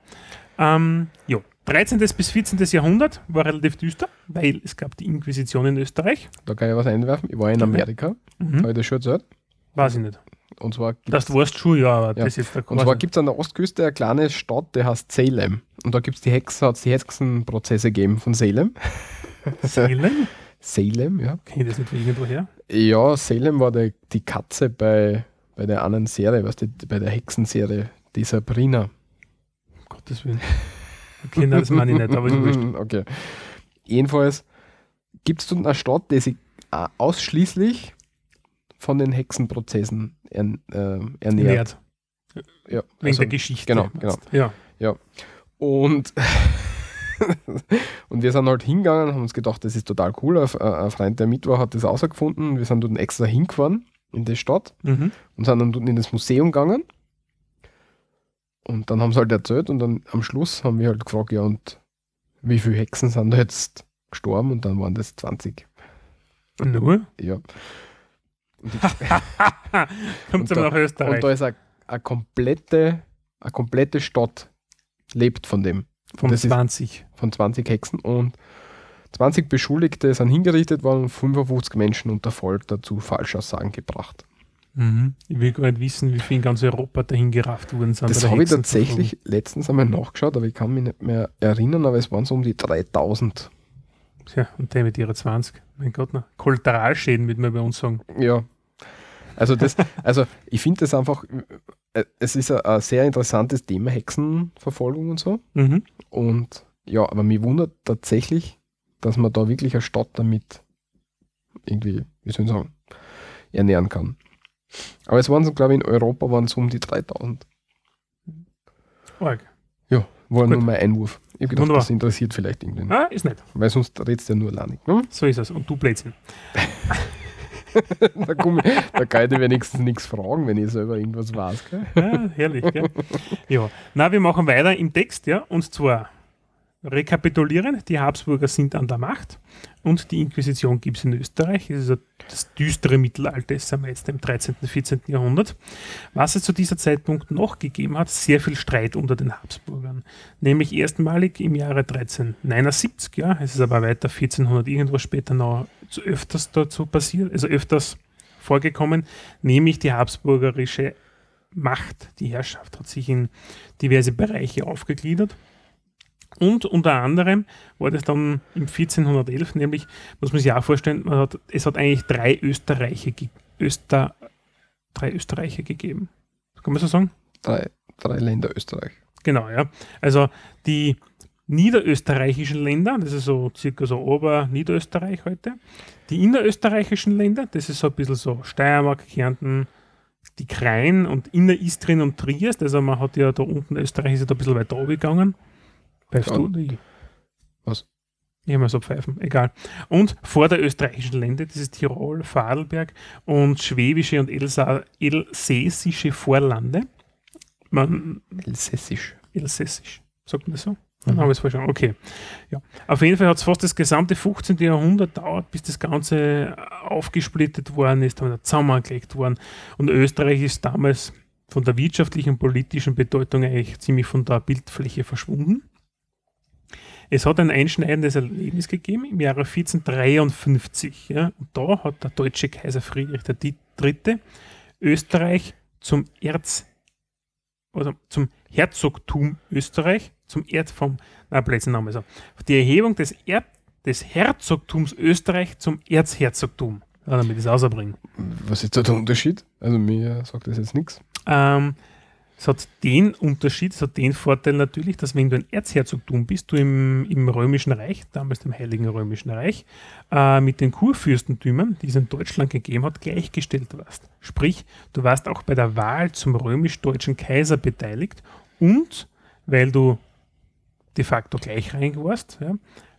Ähm, ja. 13. bis 14. Jahrhundert war relativ düster, weil es gab die Inquisition in Österreich. Da kann ich was einwerfen. Ich war in Amerika, Mhm. habe ich das schon erzählt. Weiß ich nicht. Und zwar gibt Das warst schon, ja, aber Ja. das ist der Und zwar gibt es an der Ostküste eine kleine Stadt, die heißt Salem. Und da gibt es die Hexen, hat's die Hexenprozesse gegeben von Salem. Salem? Salem, ja. Kenne ich das nicht von irgendwoher? Ja, Salem war die, die Katze bei bei der anderen Serie, was die, bei der Hexenserie, die Sabrina. Um Gottes Willen. Okay, nein, das meine ich nicht, aber ist wurscht. okay. Jedenfalls gibt es dort eine Stadt, die sich äh, ausschließlich von den Hexenprozessen ern, äh, ernährt. Nährt. Ja, Wegen also- der Geschichte. genau, genau. Ja. Und, und wir sind halt hingegangen, haben uns gedacht, das ist total cool. Ein, ein Freund, der mit war, hat das rausgefunden. Wir sind dort extra hingefahren in die Stadt Mhm. und sind dann dort in das Museum gegangen. Und dann haben sie halt erzählt und dann am Schluss haben wir halt gefragt, ja, und wie viele Hexen sind da jetzt gestorben? Und dann waren das 20. Nur? Ja. Und aber da-. Und da ist eine, komplette, eine komplette Stadt lebt von dem. Von das ist- 20. von 20 Hexen und 20 Beschuldigte sind hingerichtet worden und 55 Menschen unter Folter zu Falschaussagen gebracht. Mhm. Ich will gar nicht wissen, wie viele in ganz Europa dahin gerafft worden sind. Das habe ich tatsächlich letztens einmal nachgeschaut, aber ich kann mich nicht mehr erinnern, aber es waren so um die 3000. Ja, und der mit ihrer 20. Mein Gott, na. Kollateralschäden, würde man bei uns sagen. Ja. Also das, also ich finde das einfach, äh, es ist ein, ein sehr interessantes Thema, Hexenverfolgung und so. Mhm. Und ja, aber mich wundert tatsächlich, dass man da wirklich eine Stadt damit irgendwie, wie soll ich sagen, ernähren kann. Aber es waren so, glaube ich, in Europa waren es um die 3000. Arg. War Gut. nur mein Einwurf. Ich habe gedacht, Wunderbar. das interessiert vielleicht irgendwen. Ah, ist nicht. Weil sonst redest du ja nur Lanik. Ne? So ist es. Und du Blödsinn. Da, komm da kann ich dir wenigstens nichts fragen, wenn ich selber irgendwas weiß. Gell? Ja, herrlich, gell? Ja. Na, wir machen weiter im Text, ja. Und zwar rekapitulieren, die Habsburger sind an der Macht und die Inquisition gibt es in Österreich. Das ist das düstere Mittelalter, sind wir jetzt im 13., 14. Jahrhundert. Was es zu dieser Zeitpunkt noch gegeben hat, sehr viel Streit unter den Habsburgern. Nämlich erstmalig im Jahre 1379, ja, es ist aber weiter 1400 irgendwas später noch zu öfters dazu passiert, also öfters vorgekommen, nämlich die habsburgerische Macht, die Herrschaft hat sich in diverse Bereiche aufgegliedert. Und unter anderem war das dann im 1411, nämlich, muss man sich auch vorstellen, man hat, es hat eigentlich drei Österreiche, ge- Öster, drei Österreiche gegeben. Kann man so sagen? Drei, drei Länder Österreich. Genau, ja. Also die niederösterreichischen Länder, das ist so circa so Ober-Niederösterreich heute. Die innerösterreichischen Länder, das ist so ein bisschen so Steiermark, Kärnten, die Krain und Inneristrien und Triest. Also man hat ja da unten Österreich ist ja da ein bisschen weiter oben gegangen. Pfeifst du? oder Ich? Was? Ich mal so pfeifen, egal. Und vor der österreichischen Länder, das ist Tirol, Vorarlberg und schwäbische und Elsa elsässische Vorlande. Man, Elsässisch. Elsässisch. Sagt man das so? Dann haben wir es verstanden. Okay. Ja. Auf jeden Fall hat es fast das gesamte 15. Jahrhundert dauert, bis das Ganze aufgesplittet worden ist, dann zusammengelegt worden. Und Österreich ist damals von der wirtschaftlichen und politischen Bedeutung eigentlich ziemlich von der Bildfläche verschwunden. Es hat ein einschneidendes Erlebnis gegeben im Jahre 1453. Ja, und da hat der deutsche Kaiser Friedrich III. Österreich zum Erz also zum Herzogtum Österreich, zum Erd vom, na, Blödsinn Name so. Die Erhebung des, Erd, des Herzogtums Österreich zum Erzherzogtum. Damit ich es auserbringen. Was ist da der Unterschied? Also mir sagt das jetzt nichts. Ähm, es hat den Unterschied, es hat den Vorteil natürlich, dass wenn du ein Erzherzogtum bist, du im, im Römischen Reich, damals dem Heiligen Römischen Reich, äh, mit den Kurfürstentümern, die es in Deutschland gegeben hat, gleichgestellt warst. Sprich, du warst auch bei der Wahl zum römisch-deutschen Kaiser beteiligt und weil du de facto gleichrangig warst, ja,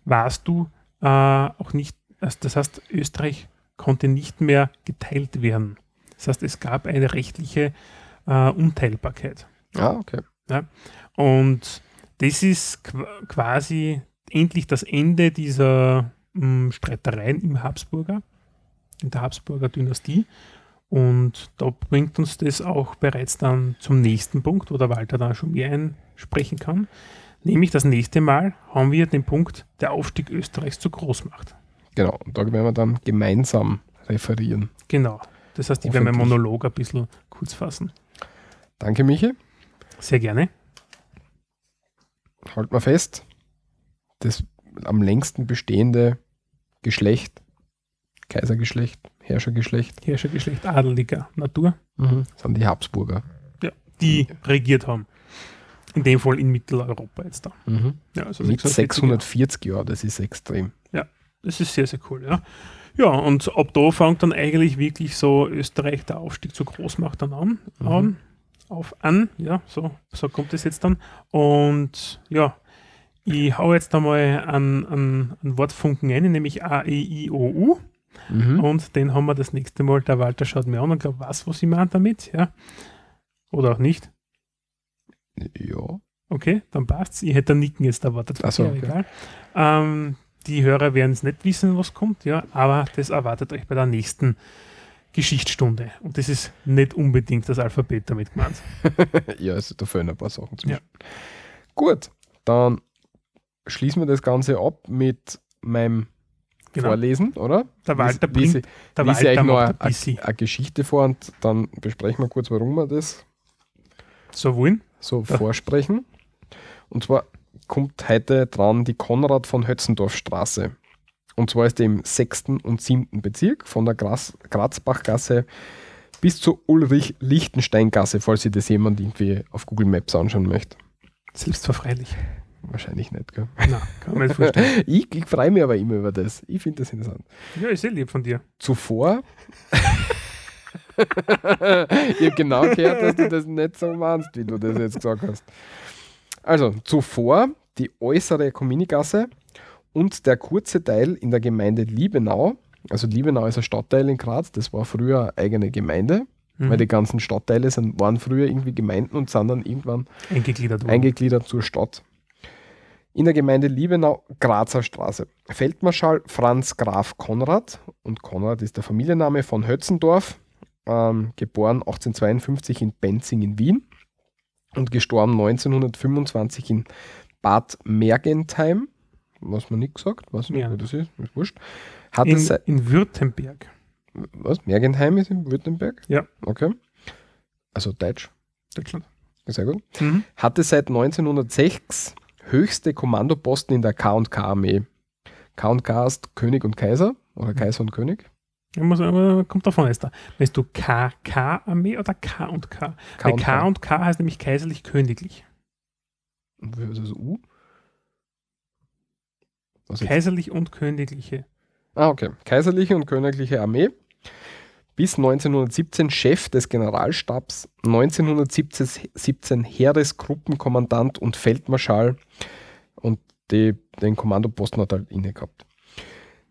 warst du äh, auch nicht, also das heißt, Österreich konnte nicht mehr geteilt werden. Das heißt, es gab eine rechtliche äh, Unteilbarkeit. Ah, okay. Und das ist qu quasi endlich das Ende dieser mh, Streitereien im Habsburger, in der Habsburger Dynastie. Und da bringt uns das auch bereits dann zum nächsten Punkt, wo der Walter dann schon mehr einsprechen kann. Nämlich das nächste Mal haben wir den Punkt der Aufstieg Österreichs zur Großmacht. Genau. Und da werden wir dann gemeinsam referieren. Genau. Das heißt, ich werde meinen. Monolog ein bisschen kurz fassen. Danke, Michi. Sehr gerne. Halt mal fest. Das am längsten bestehende Geschlecht Kaisergeschlecht, Herrschergeschlecht. Herrschergeschlecht adeliger Natur, Das sind die Habsburger. die regiert haben. In dem Fall in Mitteleuropa jetzt da. Mhm. Ja, also Mit 640 640 Jahren, das ist extrem. Das ist sehr, sehr cool, ja. Ja, und ab da fängt dann eigentlich wirklich so Österreich der Aufstieg zur Großmacht dann an. Mhm. an auf an, ja, so, so kommt es jetzt dann. Und ja, ich hau jetzt einmal einen, einen, einen Wortfunken ein, nämlich A, E, I, O, U. Mhm. Und den haben wir das nächste Mal. Der Walter schaut mir an und glaubt, was, was ich meine damit, ja. Oder auch nicht. Ja. Okay, dann passt's. Ich hätte Nicken jetzt erwartet. Ach so, Ja, okay. Ähm, die Hörer werden es nicht wissen, was kommt, ja, aber das erwartet euch bei der nächsten Geschichtsstunde. Und das ist nicht unbedingt das Alphabet damit gemeint. ja, also da fehlen ein paar Sachen Ja. zwischen. Gut, dann schließen wir das Ganze ab mit meinem Genau. Vorlesen, oder? Der Walter bringt, lies- der ich Walter euch noch eine, eine Geschichte vor und dann besprechen wir kurz, warum wir das So wollen. so Ja. vorsprechen. Und zwar kommt heute dran die Konrad von Hötzendorf Straße. Und zwar ist die im 6. und 7. Bezirk von der Graz Grazbachgasse bis zur Ulrich-Lichtenstein-Gasse, falls sich das jemand irgendwie auf Google Maps anschauen möchte. Selbstverfreilich. Wahrscheinlich nicht, gell? Na, kann man nicht vorstellen. Ich, ich freue mich aber immer über das. Ich finde das interessant. Ja, ist sehr lieb von dir. Zuvor. ich habe genau gehört, dass du das nicht so meinst, wie du das jetzt gesagt hast. Also, zuvor die äußere Kominigasse und der kurze Teil in der Gemeinde Liebenau. Also, Liebenau ist ein Stadtteil in Graz, das war früher eine eigene Gemeinde, Mhm. weil die ganzen Stadtteile sind, waren früher irgendwie Gemeinden und sind dann irgendwann Eingegliedert eingegliedert zur Stadt. In der Gemeinde Liebenau, Grazer Straße. Feldmarschall Franz Graf Konrad, und Konrad ist der Familienname von Hötzendorf, ähm, geboren 1852 in Benzing in Wien und gestorben 1925 in Bad Mergentheim, was man nicht gesagt, weiß nicht, Ja. wo das ist, ist wurscht. Hatte in, sei- in Württemberg. was? Mergentheim ist in Württemberg? Ja. Okay. Also Deutsch, Deutschland. sehr gut. Mhm. hatte seit 1906 höchste Kommandoposten in der K&K-Armee. K&K ist König und Kaiser oder Kaiser und König. Ja, muss, kommt davon jetzt da. Meinst du KK-Armee oder K und K? Weil K und K heißt nämlich kaiserlich-königlich. Und wie ist das U? Was jetzt? Kaiserlich und königliche. Ah, okay. Kaiserliche und Königliche Armee. Bis 1917 Chef des Generalstabs, 1917 17 Heeresgruppenkommandant und Feldmarschall und die, den Kommandoposten hat er halt inne gehabt.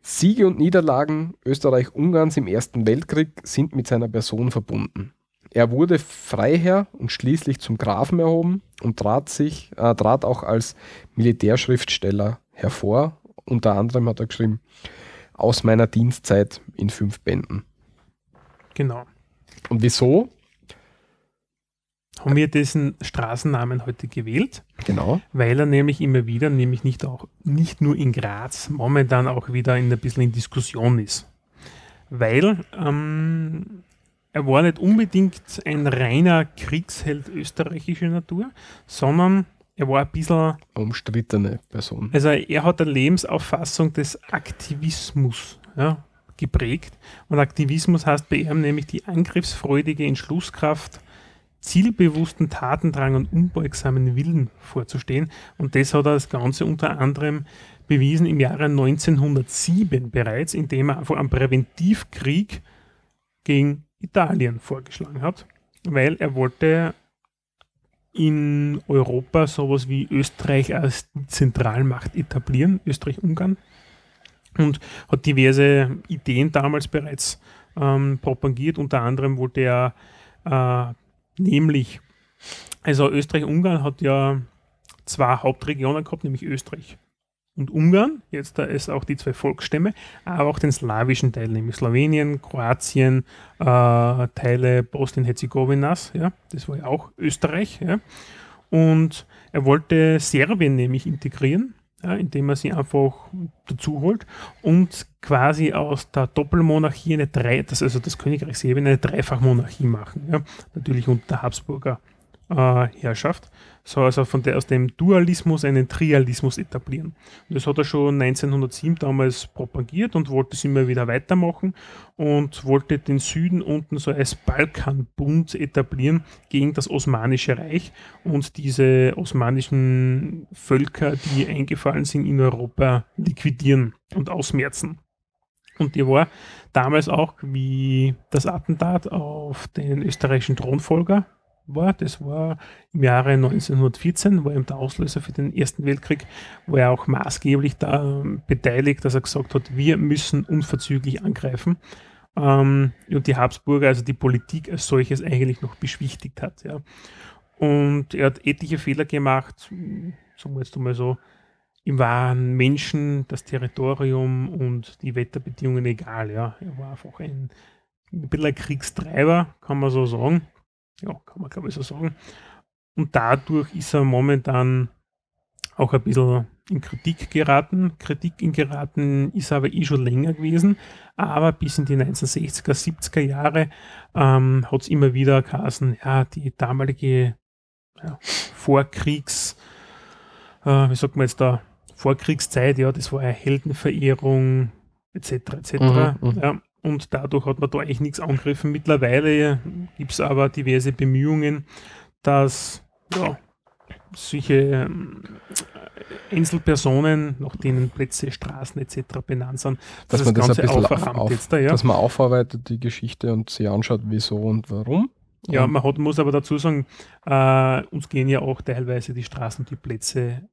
Siege und Niederlagen Österreich-Ungarns im Ersten Weltkrieg sind mit seiner Person verbunden. Er wurde Freiherr und schließlich zum Grafen erhoben und trat, sich, äh, trat auch als Militärschriftsteller hervor. Unter anderem hat er geschrieben, aus meiner Dienstzeit in fünf Bänden. Genau. Und wieso? Haben wir diesen Straßennamen heute gewählt, Genau. weil er nämlich immer wieder, nämlich nicht, auch, nicht nur in Graz, momentan auch wieder in ein bisschen in Diskussion ist. Weil ähm, er war nicht unbedingt ein reiner Kriegsheld österreichischer Natur, sondern er war ein bisschen Umstrittene Person. Also er hat eine Lebensauffassung des Aktivismus ja, geprägt. Und Aktivismus heißt bei ihm nämlich die angriffsfreudige Entschlusskraft, zielbewussten Tatendrang und unbeugsamen Willen vorzustehen. Und das hat er das Ganze unter anderem bewiesen im Jahre 1907 bereits, indem er einfach einen Präventivkrieg gegen Italien vorgeschlagen hat, weil er wollte in Europa sowas wie Österreich als Zentralmacht etablieren, Österreich-Ungarn, und hat diverse Ideen damals bereits ähm, propagiert. Unter anderem wollte er äh, nämlich, also Österreich-Ungarn hat ja zwei Hauptregionen gehabt, nämlich Österreich und Ungarn, jetzt da ist auch die zwei Volksstämme, aber auch den slawischen Teil, nämlich Slowenien, Kroatien, äh, Teile Bosnien-Herzegowinas, ja, das war ja auch Österreich, ja. Und er wollte Serbien nämlich integrieren, ja, indem er sie einfach dazu holt und quasi aus der Doppelmonarchie eine drei, das, also das Königreich Serbien eine Dreifachmonarchie machen, ja. Natürlich unter der Habsburger äh, Herrschaft, soll also von der, aus dem Dualismus einen Trialismus etablieren. Und das hat er schon 1907 damals propagiert und wollte es immer wieder weitermachen und wollte den Süden unten so als Balkanbund etablieren gegen das Osmanische Reich und diese osmanischen Völker, die eingefallen sind in Europa, liquidieren und ausmerzen. Und die war damals auch wie das Attentat auf den österreichischen Thronfolger war. Das war im Jahre 1914, war eben der Auslöser für den Ersten Weltkrieg, wo er auch maßgeblich da beteiligt, dass er gesagt hat, wir müssen unverzüglich angreifen. Ähm, und die Habsburger, also die Politik als solches eigentlich noch beschwichtigt hat. Ja. Und er hat etliche Fehler gemacht, sagen wir jetzt mal so, ihm waren Menschen, das Territorium und die Wetterbedingungen egal. Ja. Er war einfach ein, ein bisschen ein Kriegstreiber, kann man so sagen. Ja, kann man glaube ich so sagen. Und dadurch ist er momentan auch ein bisschen in Kritik geraten. Kritik in geraten ist aber eh schon länger gewesen, aber bis in die 1960er, 70er Jahre ähm, hat es immer wieder geheißen, ja, die damalige ja, Vorkriegs, äh, wie sagt man jetzt da, Vorkriegszeit, ja, das war eine Heldenverehrung, etc. etc. Mhm, mhm. ja, und dadurch hat man da eigentlich nichts angegriffen. Mittlerweile gibt es aber diverse Bemühungen, dass ja, solche ähm, Einzelpersonen, nach denen Plätze, Straßen etc. benannt sind, Dass man das ein bisschen auf, auf, jetzt da, ja. dass man aufarbeitet die Geschichte und sich anschaut, wieso und warum. Ja, man hat, muss aber dazu sagen, äh, uns gehen ja auch teilweise die Straßen, die Plätze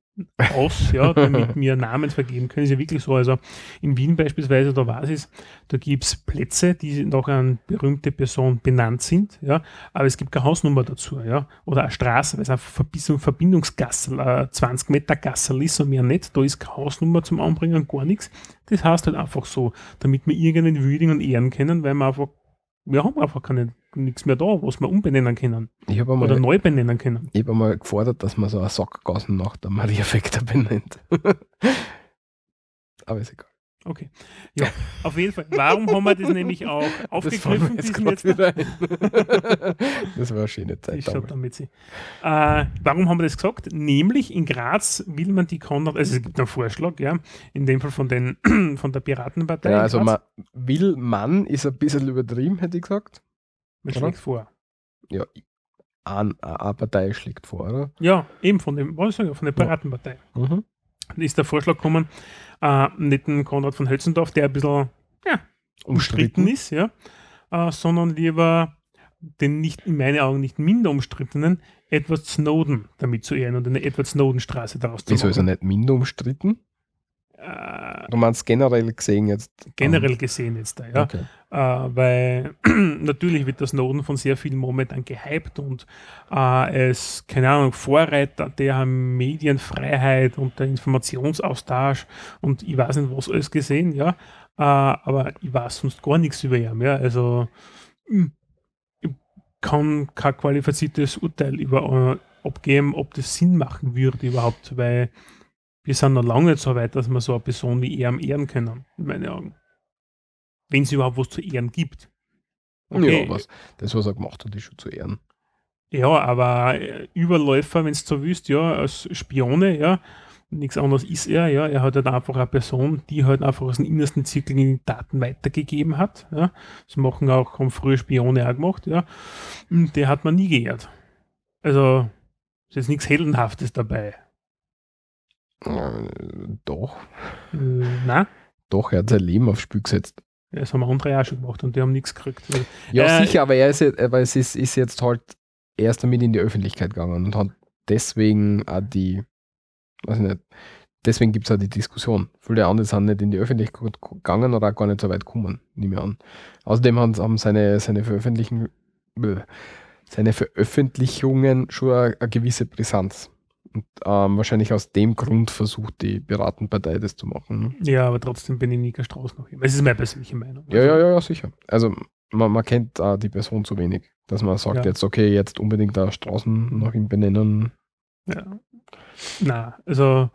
aus, ja, damit wir Namen vergeben können. Ist ja wirklich so. Also in Wien beispielsweise, da ich es, da gibt es Plätze, die nach einer berühmten Person benannt sind, ja, aber es gibt keine Hausnummer dazu, ja. Oder eine Straße, weil es einfach Verbindung, Verbindungsgassel, äh, 20 Meter Gassel ist und mehr nicht, da ist keine Hausnummer zum Anbringen, gar nichts. Das heißt halt einfach so, damit wir irgendeinen würdigen und ehren können, weil wir einfach, wir haben einfach keine, nichts mehr da, was wir umbenennen können Ich habe einmal, oder neu benennen können. ich hab einmal gefordert, dass man so eine Sackgassen nach der Maria Vector benennt. Aber ist egal. Okay. Ja, auf jeden Fall. Warum haben wir das nämlich auch Das aufgegriffen? jetzt letzten- wieder ein. das war eine schöne Zeit Ich damit sie. Äh, warum haben wir das gesagt? Nämlich in Graz will man die Konrad, also es gibt einen Vorschlag, ja, in dem Fall von, den, von der Piratenpartei. Ja, also man will Mann ist ein bisschen übertrieben, hätte ich gesagt. Man oder? schlägt vor. Ja, ein, eine Partei schlägt vor, oder? Ja, eben von dem, was ich, von der Piratenpartei. Mhm. Da ist der Vorschlag gekommen, äh, nicht den Konrad von Hölzendorf, der ein bisschen ja, umstritten ist, ja, äh, sondern lieber den nicht, in meinen Augen nicht minder umstrittenen Edward Snowden damit zu ehren und eine Edward Snowden-Straße daraus zu Wieso ist er machen. nicht minder umstritten? Äh, Du meinst generell gesehen jetzt? generell gesehen jetzt da, ja. Okay. Äh, weil natürlich wird der Snowden von sehr vielen momentan gehypt und äh, es, keine Ahnung, Vorreiter der Medienfreiheit und der Informationsaustausch und ich weiß nicht, was alles gesehen, ja. Äh, aber ich weiß sonst gar nichts über ihn, ja. Also hm, ich kann kein qualifiziertes Urteil über äh, abgeben, ob das Sinn machen würde überhaupt, weil wir sind noch lange nicht so weit, dass wir so eine Person wie er ehren können, in meinen Augen wenn es überhaupt was zu ehren gibt. Ja, was, das, was er gemacht hat, ist schon zu ehren. Ja, aber äh, Überläufer, wenn es so willst, ja, als Spione, ja, nichts anderes ist er, ja, er hat halt einfach eine Person, die halt einfach aus dem innersten Zirkel die Daten weitergegeben hat, ja, das machen auch, haben früher Spione auch gemacht, ja, und der hat man nie geehrt. Also, ist jetzt nichts Heldenhaftes dabei. Doch, Äh, nein, doch, er hat sein Leben aufs Spiel gesetzt. das haben andere auch schon gemacht und die haben nichts gekriegt. Ja, Äh, sicher, aber er ist, jetzt- aber es ist, ist jetzt halt erst damit in die Öffentlichkeit gegangen und hat deswegen auch die, weiß ich nicht, deswegen gibt es auch die Diskussion. Viele andere sind nicht in die Öffentlichkeit gegangen oder auch gar nicht so weit gekommen, nehme ich an. Außerdem haben, seine, seine, Veröffentlichen, seine Veröffentlichungen schon eine, eine gewisse Brisanz. Und ähm, wahrscheinlich aus dem Grund versucht die Piratenpartei das zu machen. Ne? Ja, aber trotzdem bin ich Nika Strauß noch immer. Es ist meine persönliche Meinung. Ja, ja, ja, ja, sicher. Also man, man kennt äh, die Person zu wenig, dass man sagt Ja. jetzt, okay, jetzt unbedingt da Straßen nach ihm benennen. Ja. Na, also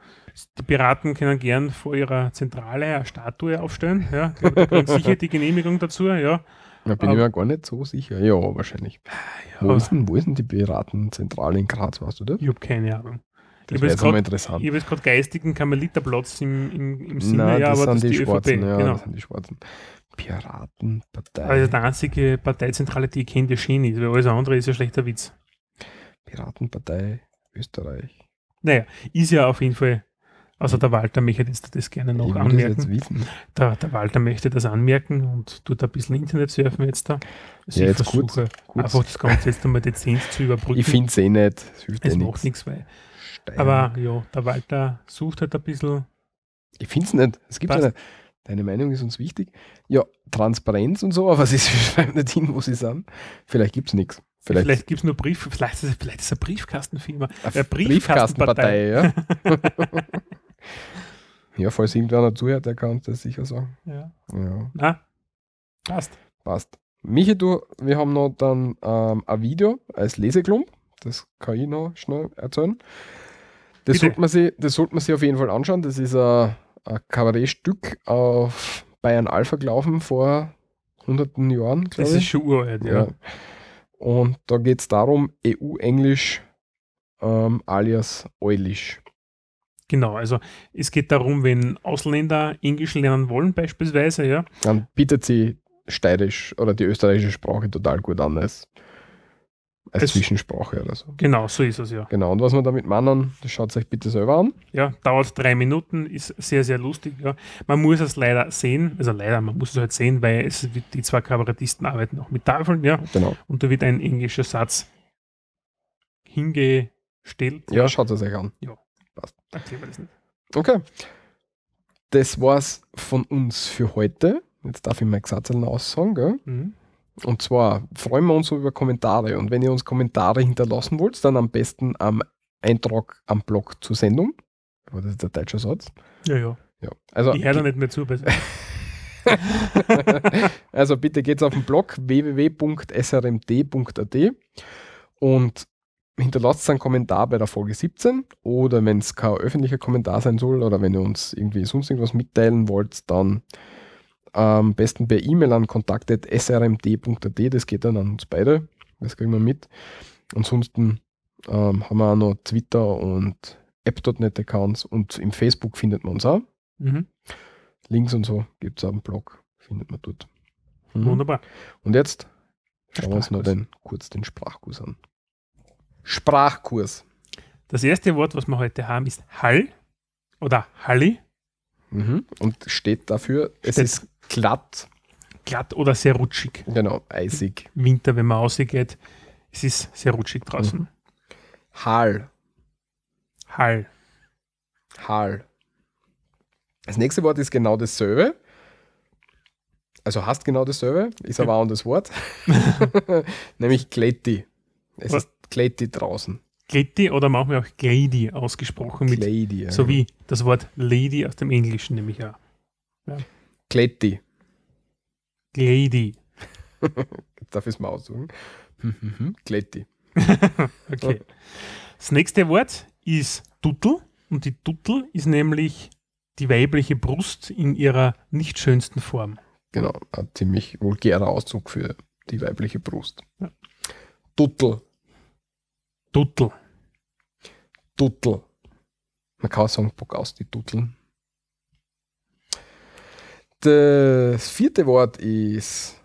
die Piraten können gern vor ihrer Zentrale eine Statue aufstellen. Ja, die kriegen sicher die Genehmigung dazu. Ja, Da bin ich mir gar nicht so sicher. Ja, wahrscheinlich. Wo, Ja, ist denn, wo ist denn die Piratenzentrale in Graz, weißt du das? ich habe keine Ahnung. Das Ich wäre jetzt grad- interessant. Ich habe jetzt gerade geistigen Karmeliterplatz im, im, im Sinne, Nein, ja, das aber das sind ist die, die Schwarzen. ÖVP. Ja, genau. das sind die Schwarzen. Piratenpartei. Also die einzige Parteizentrale, die ich kenne, die Schien ist, weil alles andere ist ja schlechter Witz. Piratenpartei Österreich. Naja, ist ja auf jeden Fall, also der Walter möchte jetzt das gerne noch das anmerken. Der, der Walter möchte das anmerken und tut ein bisschen Internet surfen jetzt da. Also Ja, ich jetzt kurz- versuche kurz. einfach das Ganze jetzt einmal dezent zu überbrücken. Ich finde es eh nicht. Es es eh macht nichts. nichts, weil. Stein. Aber ja, der Walter sucht halt ein bisschen. ich finde es nicht. Es gibt eine. Deine Meinung ist uns wichtig. Ja, Transparenz und so, aber sie schreiben nicht hin, wo sie sind. Vielleicht gibt es nichts. Vielleicht, Vielleicht, gibt es nur Brief, vielleicht ist vielleicht ist es eine Briefkastenfirma. eine Briefkastenpartei, ja. ja, falls irgendwer zuhört, der kann uns das sicher sagen. Ja. Ja, Na, passt. passt. Michi, du, wir haben noch dann ähm, ein Video als Leseklump. Das kann ich noch schnell erzählen. Das sollte, man sich, das sollte man sich auf jeden Fall anschauen. Das ist ein, ein Kabarettstück auf Bayern Alpha gelaufen vor hunderten Jahren, glaube Das ist schon uralt, ja. Ja. Und da geht es darum, EU-Englisch ähm, alias Eulisch. Genau, also es geht darum, wenn Ausländer Englisch lernen wollen, beispielsweise, ja, Dann bietet sie Steirisch oder die österreichische Sprache total gut an als, als Es- Zwischensprache oder so. genau, so ist es ja. Genau, und was wir damit meinen, das schaut euch bitte selber an. Ja, dauert drei Minuten, ist sehr, sehr lustig. Ja. Man muss es leider sehen, also leider, man muss es halt sehen, weil es die zwei Kabarettisten arbeiten auch mit Tafeln, ja, Genau. und da wird ein englischer Satz hingestellt. Ja, schaut es euch an. Erklären wir das nicht. Okay. Das war's von uns für heute. Jetzt darf ich mal Gesatzeln aussagen, gell? Mhm. Und zwar freuen wir uns so über Kommentare. Und wenn ihr uns Kommentare hinterlassen wollt, dann am besten am Eintrag am Blog zur Sendung. Aber das ist der deutsche Satz. Ja, ja. Ja. Also, Ich höre da nicht mehr zu. Also bitte geht's auf den Blog www.srmd.at und hinterlasst einen Kommentar bei der Folge 17 oder wenn es kein öffentlicher Kommentar sein soll oder wenn ihr uns irgendwie sonst irgendwas mitteilen wollt, dann am besten per E-Mail an kontakt.srmd.at, das geht dann an uns beide, das kriegen wir mit. Ansonsten ähm, haben wir auch noch Twitter und app.net Accounts und im Facebook findet man uns auch. mhm. Links und so gibt es auch einen Blog, findet man dort. Mhm. Wunderbar. Und jetzt schauen wir uns noch den, kurz den Sprachkurs an. Sprachkurs. Das erste Wort, was wir heute haben, ist Hall oder Halli. Mhm. Und steht dafür, es Steht- ist glatt, Glatt oder sehr rutschig. genau, eisig. Winter, wenn man rausgeht, es ist sehr rutschig draußen. Mhm. Hal, Hall. Hal. Das nächste Wort ist genau dasselbe. Also hast genau dasselbe, ist aber auch ein anderes Wort. Nämlich Kletti. Es Was? ist Kletti draußen. Kletti oder manchmal auch Glady ausgesprochen, mit, Kleidi. ja. so wie das Wort Lady aus dem Englischen, nämlich auch. Kletti. Glady. Darf ich es mal aussuchen? Kletti. Okay. Das nächste Wort ist Tuttel und die Tuttel ist nämlich die weibliche Brust in ihrer nicht schönsten Form. Genau, ein ziemlich vulgärer Ausdruck für die weibliche Brust. Ja. Tuttel, Tuttel. Tuttel. Man kann auch sagen, Bock aus die Tutteln. Das vierte Wort ist,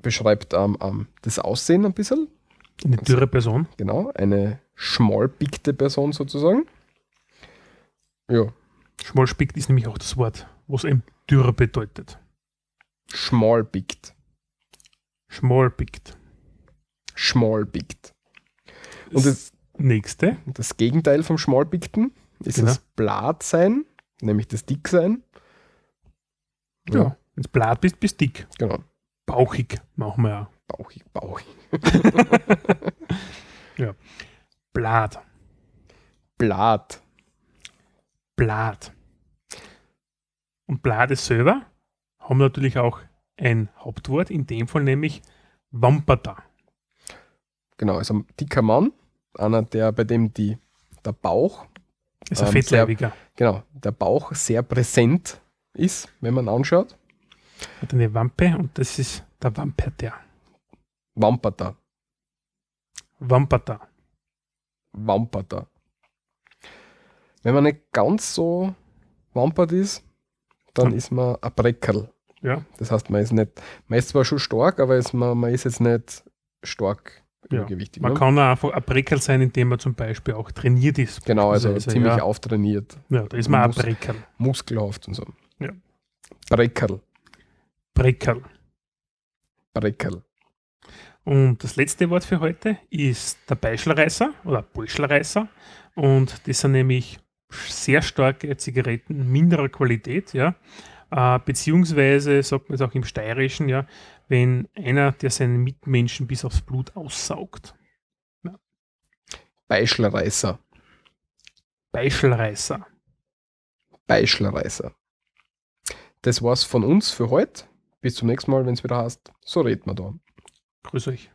beschreibt ähm, ähm, das Aussehen ein bisschen. Eine dürre Person. Genau, eine schmalpickte Person sozusagen. Ja, Schmalspickt ist nämlich auch das Wort, was eben dürre bedeutet. schmalpickt. Schmalpickt. Schmalpickt. Und das, Nächste. das Gegenteil vom Schmalpickten ist Genau. das Blattsein, nämlich das Dicksein. Ja. Ja. Wenn du blatt bist, bist dick. Genau. Bauchig machen wir auch. Bauchig, bauchig. Blatt. Blatt. Blatt. Und ist selber haben natürlich auch ein Hauptwort, in dem Fall nämlich Wamperta. Genau, also ein dicker Mann, einer, der bei dem die, der Bauch, Ist ein Ähm, Fettleibiger. genau, der Bauch sehr präsent ist, wenn man anschaut. Hat eine Wampe und das ist Der Wamperter. Wamperter. Wamperter. Wamperter. Wenn man nicht ganz so wampert ist, dann Ja. ist man ein Breckerl. Ja, Das heißt, man ist nicht, man ist zwar schon stark, aber ist, man, man ist jetzt nicht stark Ja. man ne? kann auch einfach ein Breckerl sein, indem man zum Beispiel auch trainiert ist. Genau, also beispielsweise, ziemlich ja. auftrainiert, Ja, da ist man Muss- ein Breckerl. muskelhaft und so. Ja. Breckerl. Breckerl. Breckerl. Und das letzte Wort für heute ist der Beischelreißer oder Bolschelreißer. Und das sind nämlich sehr starke Zigaretten minderer Qualität, ja. Äh, beziehungsweise sagt man es auch im Steirischen, ja, wenn einer, der seinen Mitmenschen bis aufs Blut aussaugt. Beischelreißer. Beischelreißer. Beischelreißer. Das war's von uns für heute. Bis zum nächsten Mal, wenn es wieder heißt, so reden wir da. Grüß euch.